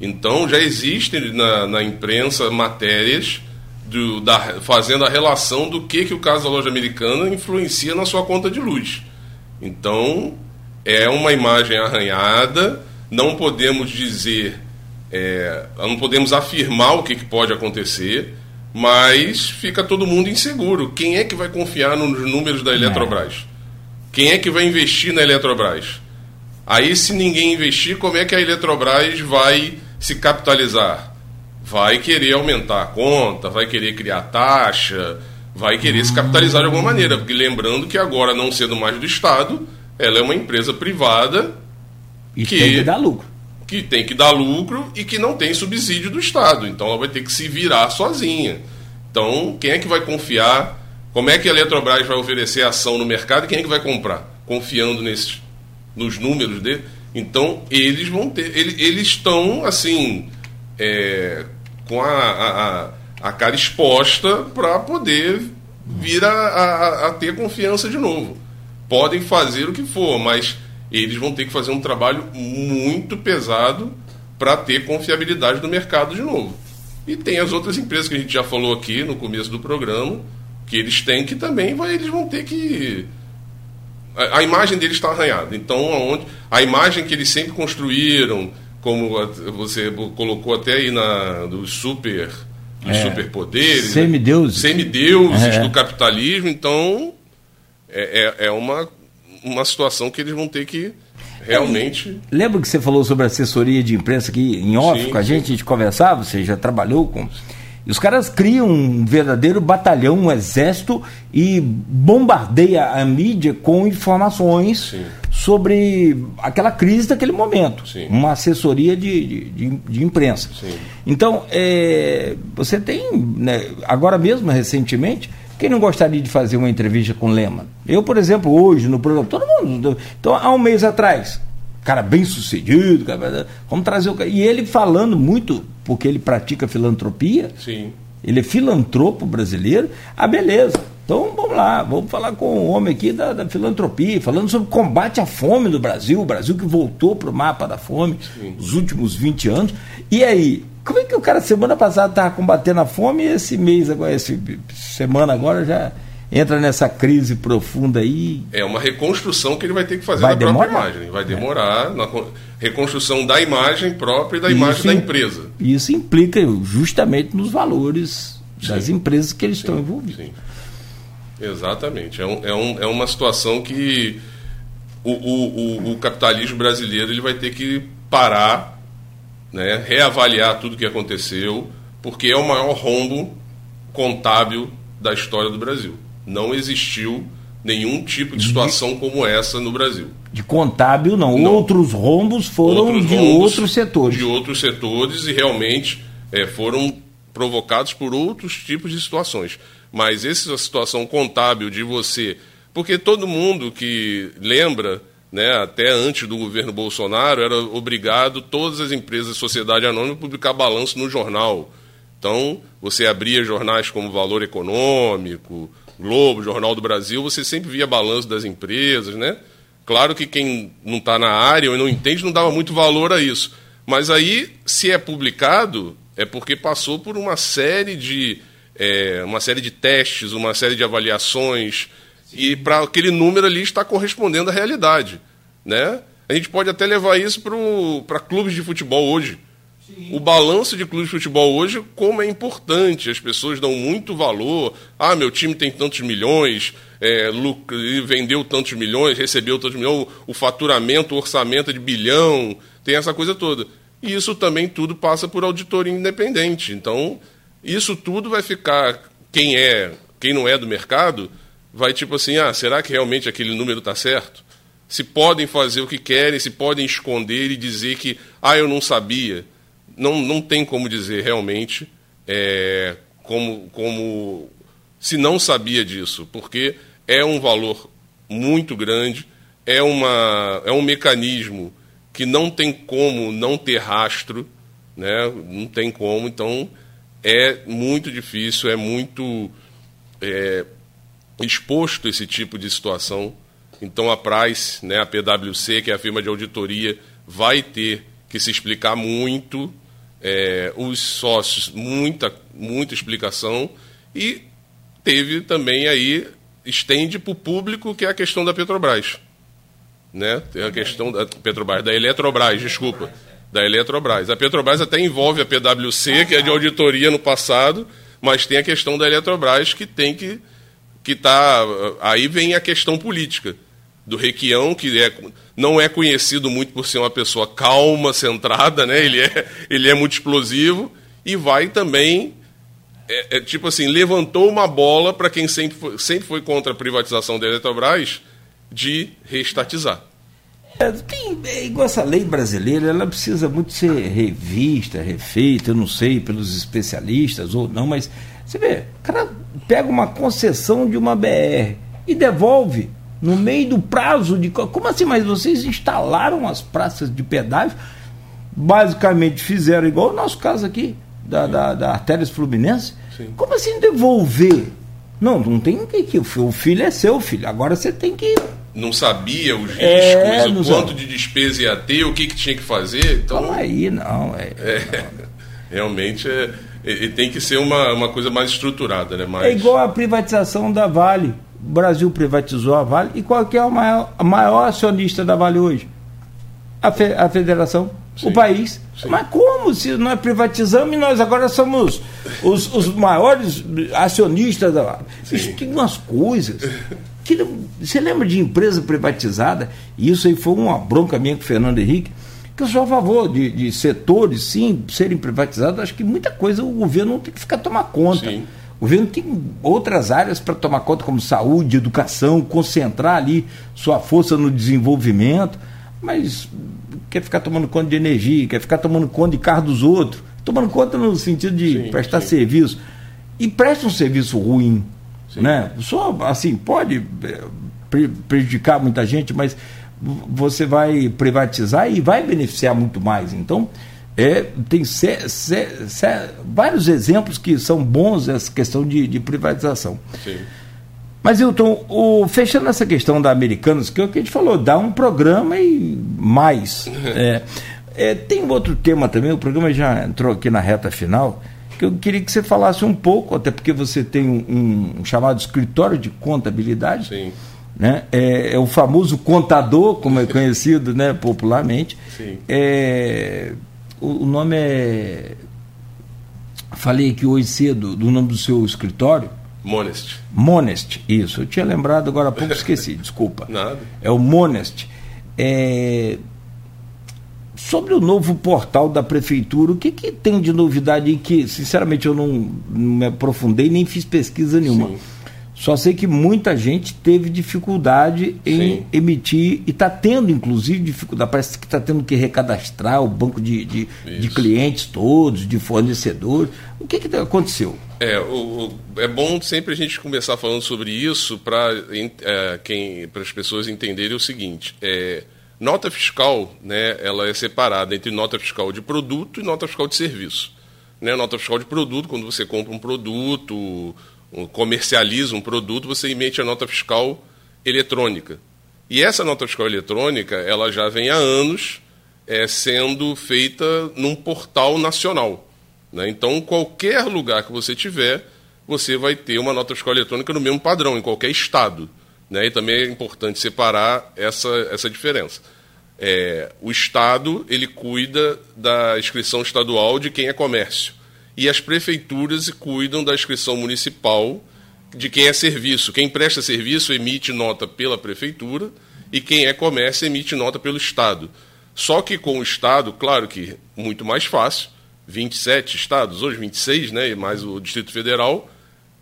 Então já existem na, na imprensa matérias do, da, fazendo a relação do que, que o caso da loja americana influencia na sua conta de luz. Então é uma imagem arranhada, não podemos dizer, é, não podemos afirmar o que, que pode acontecer, mas fica todo mundo inseguro. Quem é que vai confiar nos números da Eletrobras? Quem é que vai investir na Eletrobras? Aí, se ninguém investir, como é que a Eletrobras vai se capitalizar? Vai querer aumentar a conta, vai querer criar taxa, vai querer se capitalizar de alguma maneira. Porque lembrando que agora, não sendo mais do Estado, ela é uma empresa privada e que tem que dar lucro. Que tem que dar lucro e que não tem subsídio do Estado. Então ela vai ter que se virar sozinha. Então, quem é que vai confiar? Como é que a Eletrobras vai oferecer ação no mercado e quem é que vai comprar? Confiando nesses nos números dele. Então, eles vão ter. Eles, eles estão, assim, é, com a, a, a, cara exposta para poder vir a, a, a ter confiança de novo. Podem fazer o que for, mas eles vão ter que fazer um trabalho muito pesado para ter confiabilidade no mercado de novo. E tem as outras empresas que a gente já falou aqui no começo do programa, que eles têm que também vai, eles vão ter que a, a imagem deles está arranhada. Então, aonde, a imagem que eles sempre construíram, como você colocou até aí na, dos super dos é, superpoderes, né? semideuses, semideuses é. do capitalismo. Então, é, é, é, uma, uma situação que eles vão ter que realmente. Lembra que você falou sobre assessoria de imprensa aqui em off sim, com a gente, a gente conversava, você já trabalhou com e os caras criam um verdadeiro batalhão, um exército e bombardeia a mídia com informações Sim. sobre aquela crise daquele momento. Uma assessoria de, de, de imprensa. Então, é, você tem, né, agora mesmo, recentemente, quem não gostaria de fazer uma entrevista com Lema? Eu, por exemplo, hoje no programa, todo mundo. Então, há um mês atrás, cara bem sucedido, cara, vamos trazer o cara. E ele falando muito, porque ele pratica filantropia. Sim. Ele é filantropo brasileiro. Ah, beleza. Então vamos lá, vamos falar com o homem aqui da, da filantropia, falando sobre o combate à fome do Brasil, o Brasil que voltou para o mapa da fome Sim. nos últimos 20 anos. E aí, como é que o cara semana passada estava combatendo a fome e esse mês agora, essa semana agora já entra nessa crise profunda aí. É uma reconstrução que ele vai ter que fazer vai da demorar? própria imagem. Vai demorar é. na reconstrução da imagem própria e da isso imagem da empresa. Isso implica justamente nos valores sim. das empresas que eles sim, estão envolvidos. Sim. Exatamente. É, um, é, um, é uma situação que o, o, o, o capitalismo brasileiro ele vai ter que parar, né, reavaliar tudo o que aconteceu, porque é o maior rombo contábil da história do Brasil não existiu nenhum tipo de situação como essa no Brasil. De contábil, não. não. Outros rombos foram outros de rombos outros setores. De outros setores e realmente é, foram provocados por outros tipos de situações. Mas essa situação contábil de você. Porque todo mundo que lembra, né, até antes do governo Bolsonaro, era obrigado, todas as empresas de sociedade anônima, a publicar balanço no jornal. Então, você abria jornais como Valor Econômico, Globo, Jornal do Brasil, você sempre via balanço das empresas, né? Claro que quem não está na área ou não entende não dava muito valor a isso. Mas aí, se é publicado, é porque passou por uma série de, é, uma série de testes, uma série de avaliações, e para aquele número ali está correspondendo à realidade. Né? A gente pode até levar isso para clubes de futebol hoje. o balanço de clube de futebol hoje, como é importante, as pessoas dão muito valor. Ah, meu time tem tantos milhões, é, vendeu tantos milhões, recebeu tantos milhões, o faturamento, o orçamento é de bilhão, tem essa coisa toda. E isso também tudo passa por auditoria independente. Então, isso tudo vai ficar, quem é, quem não é do mercado, vai tipo assim, ah, será que realmente aquele número está certo? Se podem fazer o que querem, se podem esconder e dizer que, ah, eu não sabia não, não tem como dizer realmente é, como, como se não sabia disso, porque é um valor muito grande, é, uma, é um mecanismo que não tem como não ter rastro, né? não tem como, então é muito difícil, é muito é, exposto esse tipo de situação. Então a Price, né, a PwC, que é a firma de auditoria, vai ter que se explicar muito é, os sócios, muita, muita explicação, e teve também aí, estende para o público, que é a questão da Petrobras. Né? Tem a questão da Petrobras, da Eletrobras, desculpa. Da Eletrobras. A Petrobras até envolve a PwC, que é de auditoria no passado, mas tem a questão da Eletrobras que tem que. que tá, aí vem a questão política do Requião, que é, não é conhecido muito por ser uma pessoa calma, centrada, né? ele, é, ele é muito explosivo e vai também, é, é tipo assim, levantou uma bola para quem sempre foi, sempre foi contra a privatização da Eletrobras de reestatizar. É, tem, é igual essa lei brasileira, ela precisa muito ser revista, refeita, eu não sei, pelos especialistas ou não, mas você vê, o cara pega uma concessão de uma BR e devolve no meio do prazo de. Como assim? Mas vocês instalaram as praças de pedágio, basicamente fizeram igual o nosso caso aqui, da, da, da Artérias Fluminense. Sim. Como assim devolver? Não, não tem que. O filho é seu, filho. Agora você tem que. Não sabia os é, riscos, é, o quanto de despesa ia ter, o que, que tinha que fazer. Então, Calma aí, não. É, é realmente é, tem que ser uma, uma coisa mais estruturada, né? Mais... É igual a privatização da Vale. O Brasil privatizou a Vale e qual que é o maior, maior acionista da Vale hoje? A, fe, a federação, Sim. o país. Sim. Mas como se nós privatizamos e nós agora somos os, os maiores acionistas da Vale? Sim. Isso tem umas coisas. Que, você lembra de empresa privatizada? E isso aí foi uma bronca minha com o Fernando Henrique, que eu sou a favor de, de setores, sim, serem privatizados. Acho que muita coisa o governo não tem que ficar tomar conta. Sim. O governo tem outras áreas para tomar conta, como saúde, educação, concentrar ali sua força no desenvolvimento, mas quer ficar tomando conta de energia, quer ficar tomando conta de carro dos outros, tomando conta no sentido de sim, prestar sim. serviço. E presta um serviço ruim. Né? Só assim, pode é, prejudicar muita gente, mas você vai privatizar e vai beneficiar muito mais. Então, é, tem vários exemplos que são bons essa questão de, de privatização. Sim. Mas, Hilton, o, fechando essa questão da Americanas, que é o que a gente falou, dá um programa e mais. é, é, tem outro tema também, o programa já entrou aqui na reta final, que eu queria que você falasse um pouco, até porque você tem um, um chamado escritório de contabilidade. Sim. Né? É, é, o famoso contador, como é conhecido né, popularmente. Sim. É, o, o nome é. Falei aqui hoje cedo do nome do seu escritório. Monest. Monest, isso. Eu tinha lembrado, agora há pouco esqueci, desculpa. Nada. É o Monest. É... Sobre o novo portal da prefeitura, o que, que tem de novidade aí que, sinceramente, eu não, não me aprofundei nem fiz pesquisa nenhuma. Sim. Só sei que muita gente teve dificuldade em Sim. emitir e está tendo, inclusive, dificuldade. Parece que está tendo que recadastrar o banco de, de, de, clientes todos, de fornecedores. O que, que aconteceu? É, o, é bom sempre a gente começar falando sobre isso para é, as pessoas entenderem o seguinte. É, nota fiscal, né, ela é separada entre nota fiscal de produto e nota fiscal de serviço. Né, nota fiscal de produto, quando você compra um produto comercializa um produto, você emite a nota fiscal eletrônica. E essa nota fiscal eletrônica, ela já vem há anos é, sendo feita num portal nacional. Né? Então, qualquer lugar que você tiver, você vai ter uma nota fiscal eletrônica no mesmo padrão, em qualquer estado. Né? E também é importante separar essa, essa diferença. É, o Estado ele cuida da inscrição estadual de quem é comércio e as prefeituras cuidam da inscrição municipal de quem é serviço. Quem presta serviço emite nota pela prefeitura e quem é comércio emite nota pelo Estado. Só que com o Estado, claro que muito mais fácil, 27 estados, hoje 26, né, e mais o Distrito Federal,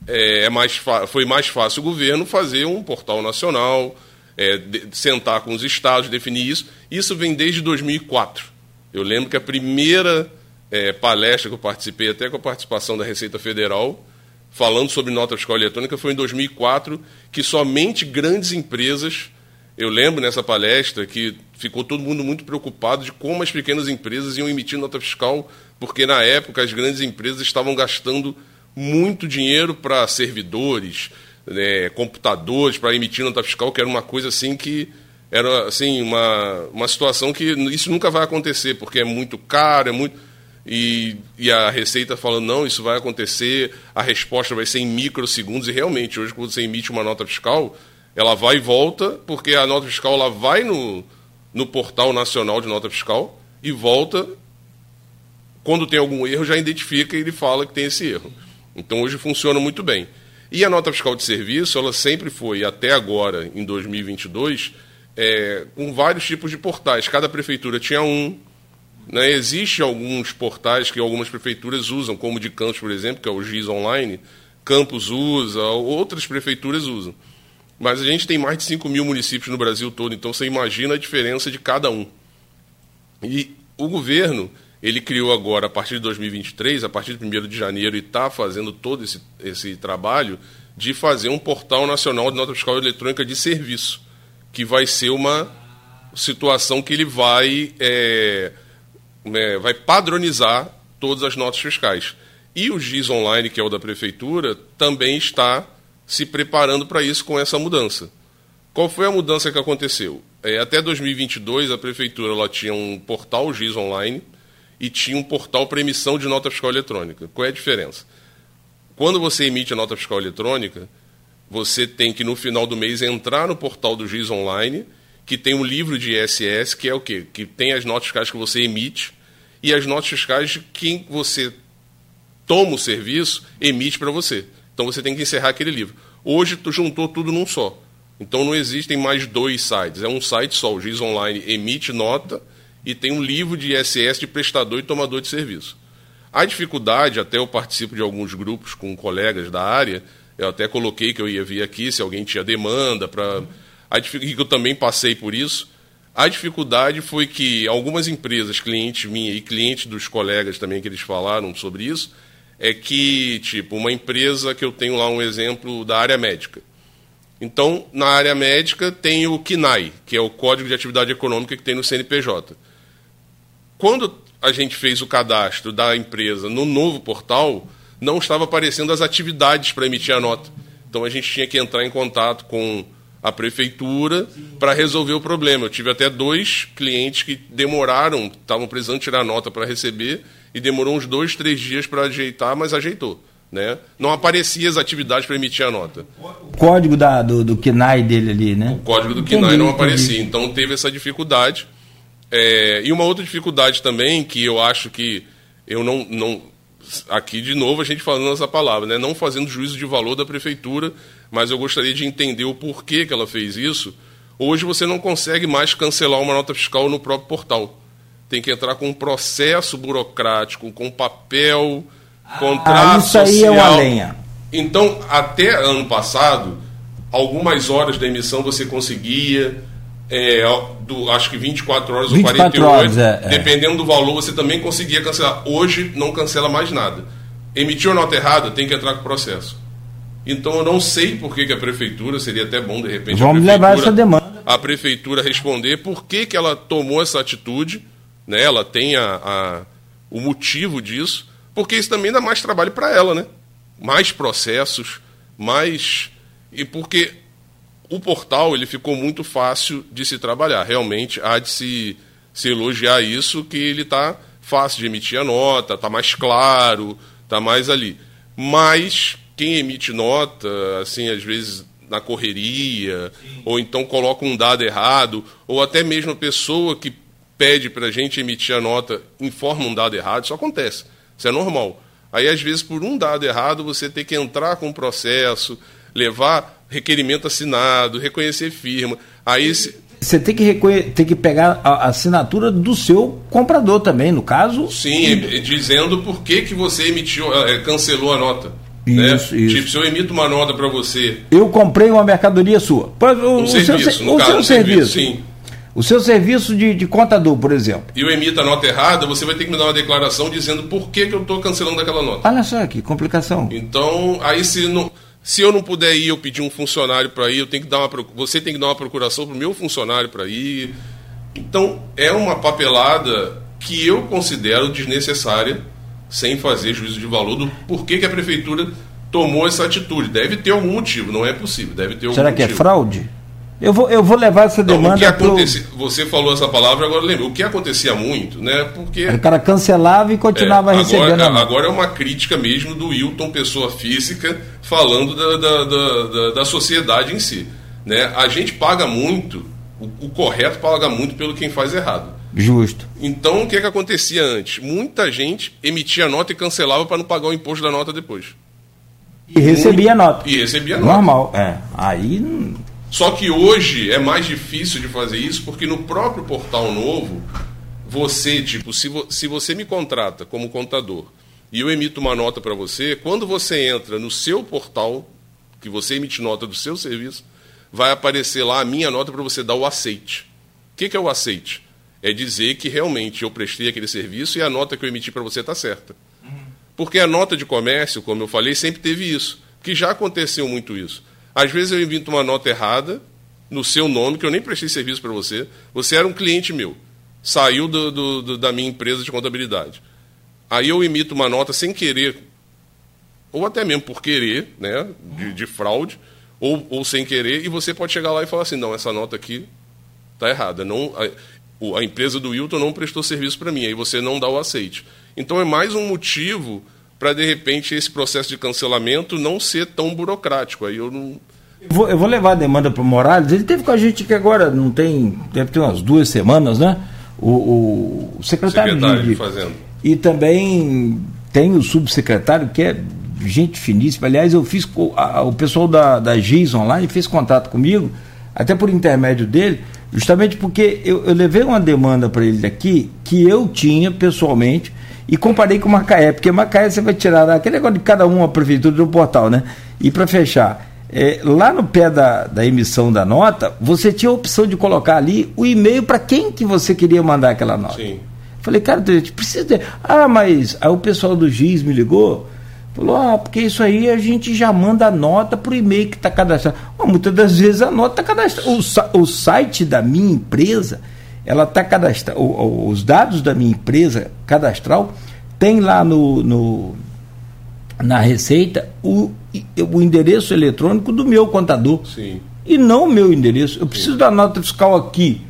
é, é mais foi mais fácil o governo fazer um portal nacional, é, de, sentar com os estados, definir isso. Isso vem desde 2004. Eu lembro que a primeira é, palestra que eu participei, até com a participação da Receita Federal, falando sobre nota fiscal eletrônica, foi em 2004, que somente grandes empresas. Eu lembro nessa palestra que ficou todo mundo muito preocupado de como as pequenas empresas iam emitir nota fiscal, porque na época as grandes empresas estavam gastando muito dinheiro para servidores, né, computadores, para emitir nota fiscal, que era uma coisa assim que era assim uma, uma situação que isso nunca vai acontecer, porque é muito caro, é muito. E, e a Receita falando, não, isso vai acontecer, a resposta vai ser em microsegundos, e realmente, hoje, quando você emite uma nota fiscal, ela vai e volta, porque a nota fiscal ela vai no, no portal nacional de nota fiscal e volta. Quando tem algum erro, já identifica e ele fala que tem esse erro. Então hoje funciona muito bem. E a nota fiscal de serviço, ela sempre foi, até agora, em 2022, é, com vários tipos de portais. Cada prefeitura tinha um. Né? Existem alguns portais que algumas prefeituras usam, como de Campos, por exemplo, que é o GIS Online. Campos usa, outras prefeituras usam. Mas a gente tem mais de 5 mil municípios no Brasil todo, então você imagina a diferença de cada um. E o governo ele criou agora, a partir de 2023, a partir de 1 de janeiro, e está fazendo todo esse, esse trabalho de fazer um portal nacional de nota fiscal eletrônica de serviço, que vai ser uma situação que ele vai, é, é, vai padronizar todas as notas fiscais. E o GIS Online, que é o da Prefeitura, também está se preparando para isso com essa mudança. Qual foi a mudança que aconteceu? É, até 2022, a Prefeitura ela tinha um portal GIS Online, e tinha um portal para emissão de nota fiscal eletrônica. Qual é a diferença? Quando você emite a nota fiscal eletrônica, você tem que, no final do mês, entrar no portal do GIS Online, que tem um livro de ISS, que é o quê? Que tem as notas fiscais que você emite e as notas fiscais de quem você toma o serviço emite para você. Então você tem que encerrar aquele livro. Hoje tu juntou tudo num só. Então não existem mais dois sites, é um site só. O GIS Online emite nota e tem um livro de ISS de prestador e tomador de serviço. A dificuldade, até eu participo de alguns grupos com colegas da área, eu até coloquei que eu ia vir aqui se alguém tinha demanda para. Que eu também passei por isso. A dificuldade foi que algumas empresas, clientes minhas e clientes dos colegas também que eles falaram sobre isso, é que, tipo, uma empresa que eu tenho lá um exemplo da área médica. Então, na área médica tem o KINAI, que é o Código de Atividade Econômica que tem no CNPJ. Quando a gente fez o cadastro da empresa no novo portal, não estava aparecendo as atividades para emitir a nota. Então a gente tinha que entrar em contato com a prefeitura para resolver o problema. Eu tive até dois clientes que demoraram, estavam precisando tirar a nota para receber e demorou uns dois, três dias para ajeitar, mas ajeitou. Né? Não aparecia as atividades para emitir a nota. O código da, do, do KNAI dele ali, né? O código do KNAI não aparecia, então teve essa dificuldade. É, e uma outra dificuldade também, que eu acho que eu não, não. Aqui, de novo, a gente falando essa palavra, né? não fazendo juízo de valor da prefeitura, mas eu gostaria de entender o porquê que ela fez isso. Hoje você não consegue mais cancelar uma nota fiscal no próprio portal. Tem que entrar com um processo burocrático, com papel, contrato ah, isso aí social. é uma lenha. Então, até ano passado, algumas horas da emissão você conseguia, é, do, acho que 24 horas 24 ou 48, horas, é, é. dependendo do valor, você também conseguia cancelar. Hoje não cancela mais nada. Emitiu a nota errada, tem que entrar com o processo. Então eu não sei por que, que a prefeitura, seria até bom de repente Vamos levar essa demanda. A prefeitura responder por que, que ela tomou essa atitude, né? ela tem a, a o motivo disso, porque isso também dá mais trabalho para ela, né? Mais processos, mais. E porque o portal ele ficou muito fácil de se trabalhar. Realmente há de se, se elogiar isso, que ele está fácil de emitir a nota, está mais claro, está mais ali. Mas quem emite nota, assim, às vezes na correria, Sim. ou então coloca um dado errado, ou até mesmo a pessoa que pede para a gente emitir a nota informa um dado errado, isso acontece, isso é normal. Aí, às vezes, por um dado errado, você tem que entrar com o processo, levar requerimento assinado, reconhecer firma. Aí. Você tem que, tem que pegar a assinatura do seu comprador também, no caso. Sim, dizendo por que, que você emitiu, é, cancelou a nota. Né? Isso, né? isso. Tipo, se eu emito uma nota para você. Eu comprei uma mercadoria sua. O, um o serviço, seu, no o caso, seu um serviço. serviço sim. O seu serviço de, de, contador, por exemplo. E eu emito a nota errada, você vai ter que me dar uma declaração dizendo por que, que eu estou cancelando aquela nota. Olha só que complicação. Então, aí se não. Se eu não puder ir, eu pedir um funcionário para ir, eu tenho que dar uma, você tem que dar uma procuração para o meu funcionário para ir. Então, é uma papelada que eu considero desnecessária sem fazer juízo de valor do porquê que a prefeitura tomou essa atitude. Deve ter algum motivo, não é possível. Deve ter Será que é fraude? Eu vou, eu vou levar essa demanda. Não, o que acontecia, pro... Você falou essa palavra, agora lembro. O que acontecia muito, né? Porque. O cara cancelava e continuava é, recebendo. Agora, agora é uma crítica mesmo do Wilton, pessoa física, falando da, da, da, da sociedade em si. Né? A gente paga muito, o, o correto paga muito pelo quem faz errado. Justo. Então, o que, é que acontecia antes? Muita gente emitia nota e cancelava para não pagar o imposto da nota depois. E recebia Muito... nota. E recebia nota. Normal, é. Aí. Só que hoje é mais difícil de fazer isso porque no próprio portal novo, você, tipo, se, vo... se você me contrata como contador e eu emito uma nota para você, quando você entra no seu portal, que você emite nota do seu serviço, vai aparecer lá a minha nota para você dar o aceite. O que, que é o aceite? é dizer que realmente eu prestei aquele serviço e a nota que eu emiti para você está certa. Porque a nota de comércio, como eu falei, sempre teve isso. Que já aconteceu muito isso. Às vezes eu emito uma nota errada no seu nome, que eu nem prestei serviço para você. Você era um cliente meu. Saiu do, do, do, da minha empresa de contabilidade. Aí eu emito uma nota sem querer, ou até mesmo por querer, né, de, de fraude, ou, ou sem querer, e você pode chegar lá e falar assim: não, essa nota aqui está errada. Não, a empresa do Wilton não prestou serviço para mim, aí você não dá o aceite. Então é mais um motivo para, de repente, esse processo de cancelamento não ser tão burocrático. Aí eu não. Eu vou, eu vou levar a demanda para o Morales. Ele teve com a gente que agora não tem. Deve ter umas duas semanas, né? O, o, secretário, secretário de, de Fazenda. E também tem o subsecretário, que é gente finíssima. Aliás, eu fiz. A, o pessoal da, da GIS Online fez contato comigo, até por intermédio dele Justamente porque eu, eu levei uma demanda para ele daqui que eu tinha pessoalmente e comparei com Macaé, porque Macaé você vai tirar aquele negócio de cada um a prefeitura do portal, né? E para fechar, é, lá no pé da, da emissão da nota, você tinha a opção de colocar ali o e-mail para quem que você queria mandar aquela nota. Sim. Falei, cara, a gente precisa. De... Ah, mas aí o pessoal do GIS me ligou Falou, ah, porque isso aí a gente já manda a nota para o e-mail que está cadastrado. Mas muitas das vezes a nota está cadastrada. O, o site da minha empresa, ela está cadastrada. Os dados da minha empresa cadastral tem lá no, no na receita o, o endereço eletrônico do meu contador. Sim. E não o meu endereço. Eu preciso Sim. da nota fiscal aqui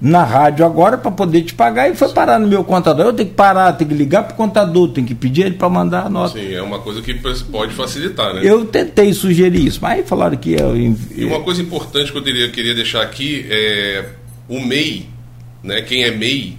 na rádio agora para poder te pagar e foi parar no meu contador. Eu tenho que parar, tenho que ligar para o contador, tenho que pedir ele para mandar a nota. Sim, é uma coisa que pode facilitar, né? Eu tentei sugerir isso, mas aí falaram que eu. E uma coisa importante que eu queria deixar aqui é o MEI, né? Quem é MEI,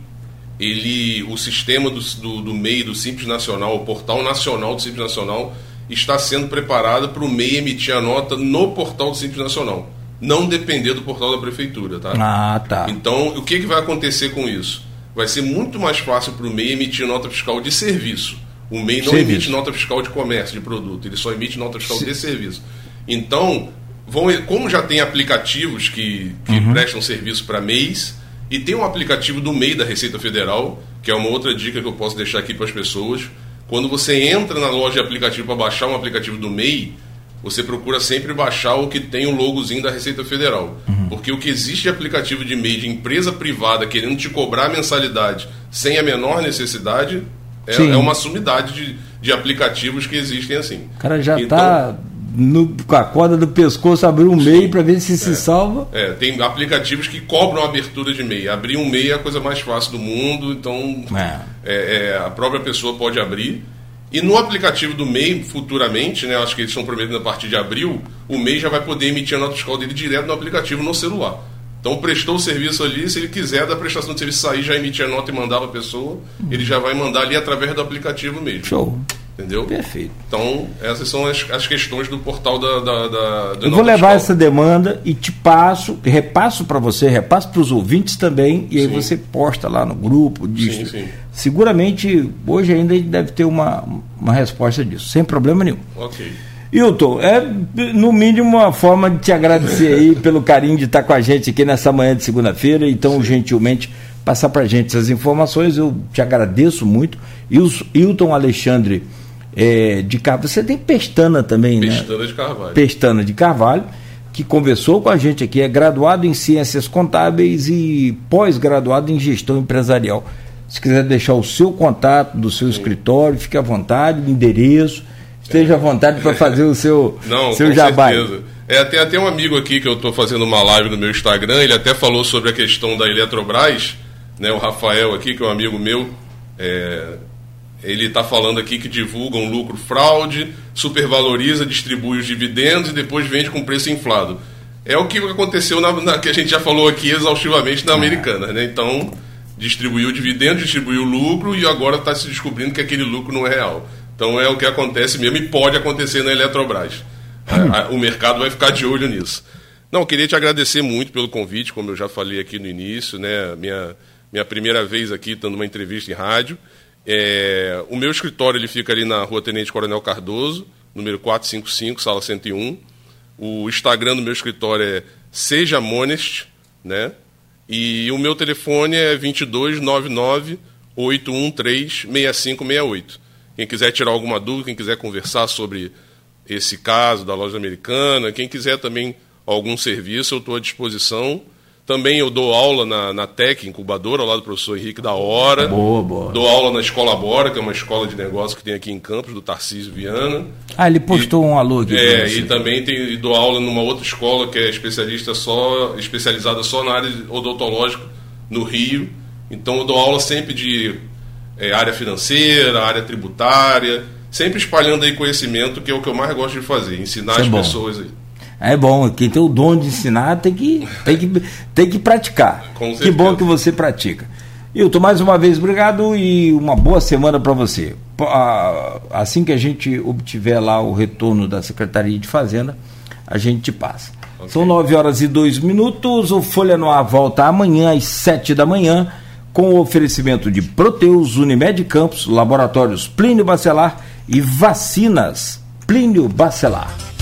ele, o sistema do, do, do MEI, do Simples Nacional, o portal nacional do Simples Nacional, está sendo preparado para o MEI emitir a nota no portal do Simples Nacional não depender do portal da prefeitura, tá? Ah, tá. Então, o que, que vai acontecer com isso? Vai ser muito mais fácil para o MEI emitir nota fiscal de serviço. O MEI não serviço. emite nota fiscal de comércio, de produto, ele só emite nota fiscal de serviço. Então, vão, como já tem aplicativos que, que uhum. prestam serviço para MEIs, e tem um aplicativo do MEI da Receita Federal, que é uma outra dica que eu posso deixar aqui para as pessoas. Quando você entra na loja de aplicativo para baixar um aplicativo do MEI, você procura sempre baixar o que tem o logozinho da Receita Federal. Uhum. Porque o que existe de aplicativo de e-mail de empresa privada querendo te cobrar mensalidade sem a menor necessidade é, é uma sumidade de, de aplicativos que existem assim. O cara já está então, com a corda do pescoço abrir um MEI para ver se é, se salva. É, tem aplicativos que cobram abertura de MEI. Abrir um MEI é a coisa mais fácil do mundo, então é. É, é a própria pessoa pode abrir. E no aplicativo do MEI, futuramente, né, acho que eles estão prometendo a partir de abril, o MEI já vai poder emitir a nota fiscal dele direto no aplicativo no celular. Então prestou o serviço ali, se ele quiser da prestação de serviço sair, já emitir a nota e mandar para a pessoa, ele já vai mandar ali através do aplicativo mesmo. Show. Entendeu? Perfeito. Então, essas são as, as questões do portal da. da, da Eu vou levar essa demanda e te passo, repasso para você, repasso para os ouvintes também, e aí sim. você posta lá no grupo disso. Sim, sim. Seguramente, hoje ainda deve ter uma, uma resposta disso, sem problema nenhum. Ok. Hilton, é no mínimo uma forma de te agradecer aí pelo carinho de estar com a gente aqui nessa manhã de segunda-feira, então gentilmente passar para a gente essas informações, eu te agradeço muito. Hilton Alexandre é, de Carvalho. Você tem Pestana também, Pestana né? Pestana de Carvalho. Pestana de Carvalho, que conversou com a gente aqui, é graduado em Ciências Contábeis e pós-graduado em Gestão Empresarial. Se quiser deixar o seu contato do seu Sim. escritório, fique à vontade, o endereço, esteja à vontade para fazer o seu, Não, seu com jabá. Certeza. É, tem até um amigo aqui que eu estou fazendo uma live no meu Instagram, ele até falou sobre a questão da Eletrobras, né, o Rafael aqui, que é um amigo meu, é, ele está falando aqui que divulga um lucro fraude, supervaloriza, distribui os dividendos e depois vende com preço inflado. É o que aconteceu na, na que a gente já falou aqui exaustivamente na é. americana, né? Então, distribuiu o dividendo, distribuiu o lucro e agora está se descobrindo que aquele lucro não é real. Então é o que acontece mesmo e pode acontecer na Eletrobras. Hum. o mercado vai ficar de olho nisso. Não, queria te agradecer muito pelo convite, como eu já falei aqui no início, né? Minha, minha primeira vez aqui dando uma entrevista em rádio. É, o meu escritório ele fica ali na rua Tenente Coronel Cardoso, número 455, sala 101. O Instagram do meu escritório é Seja Monest, né? E o meu telefone é 2299 813 6568. Quem quiser tirar alguma dúvida, quem quiser conversar sobre esse caso da loja americana, quem quiser também algum serviço, eu estou à disposição. Também eu dou aula na, na TEC, incubadora, ao lado do professor Henrique da Hora. Boa, boa. Dou aula na Escola Bora, que é uma escola de negócio que tem aqui em Campos, do Tarcísio Viana. Ah, ele postou e, um alô aqui. É, e também tem, e dou aula numa outra escola que é especialista só, especializada só na área odontológica no Rio. Então eu dou aula sempre de é, área financeira, área tributária, sempre espalhando aí conhecimento, que é o que eu mais gosto de fazer, ensinar Isso as é pessoas aí. É bom, quem tem o dom de ensinar tem que, tem que, tem que praticar. Com que bom que você pratica. Hilton, mais uma vez, obrigado e uma boa semana para você. Assim que a gente obtiver lá o retorno da Secretaria de Fazenda, a gente te passa. Okay. São 9 horas e 2 minutos. O Folha no Ar volta amanhã às 7 da manhã com o oferecimento de Proteus, Unimed Campos, Laboratórios Plínio Bacelar e Vacinas Plínio Bacelar.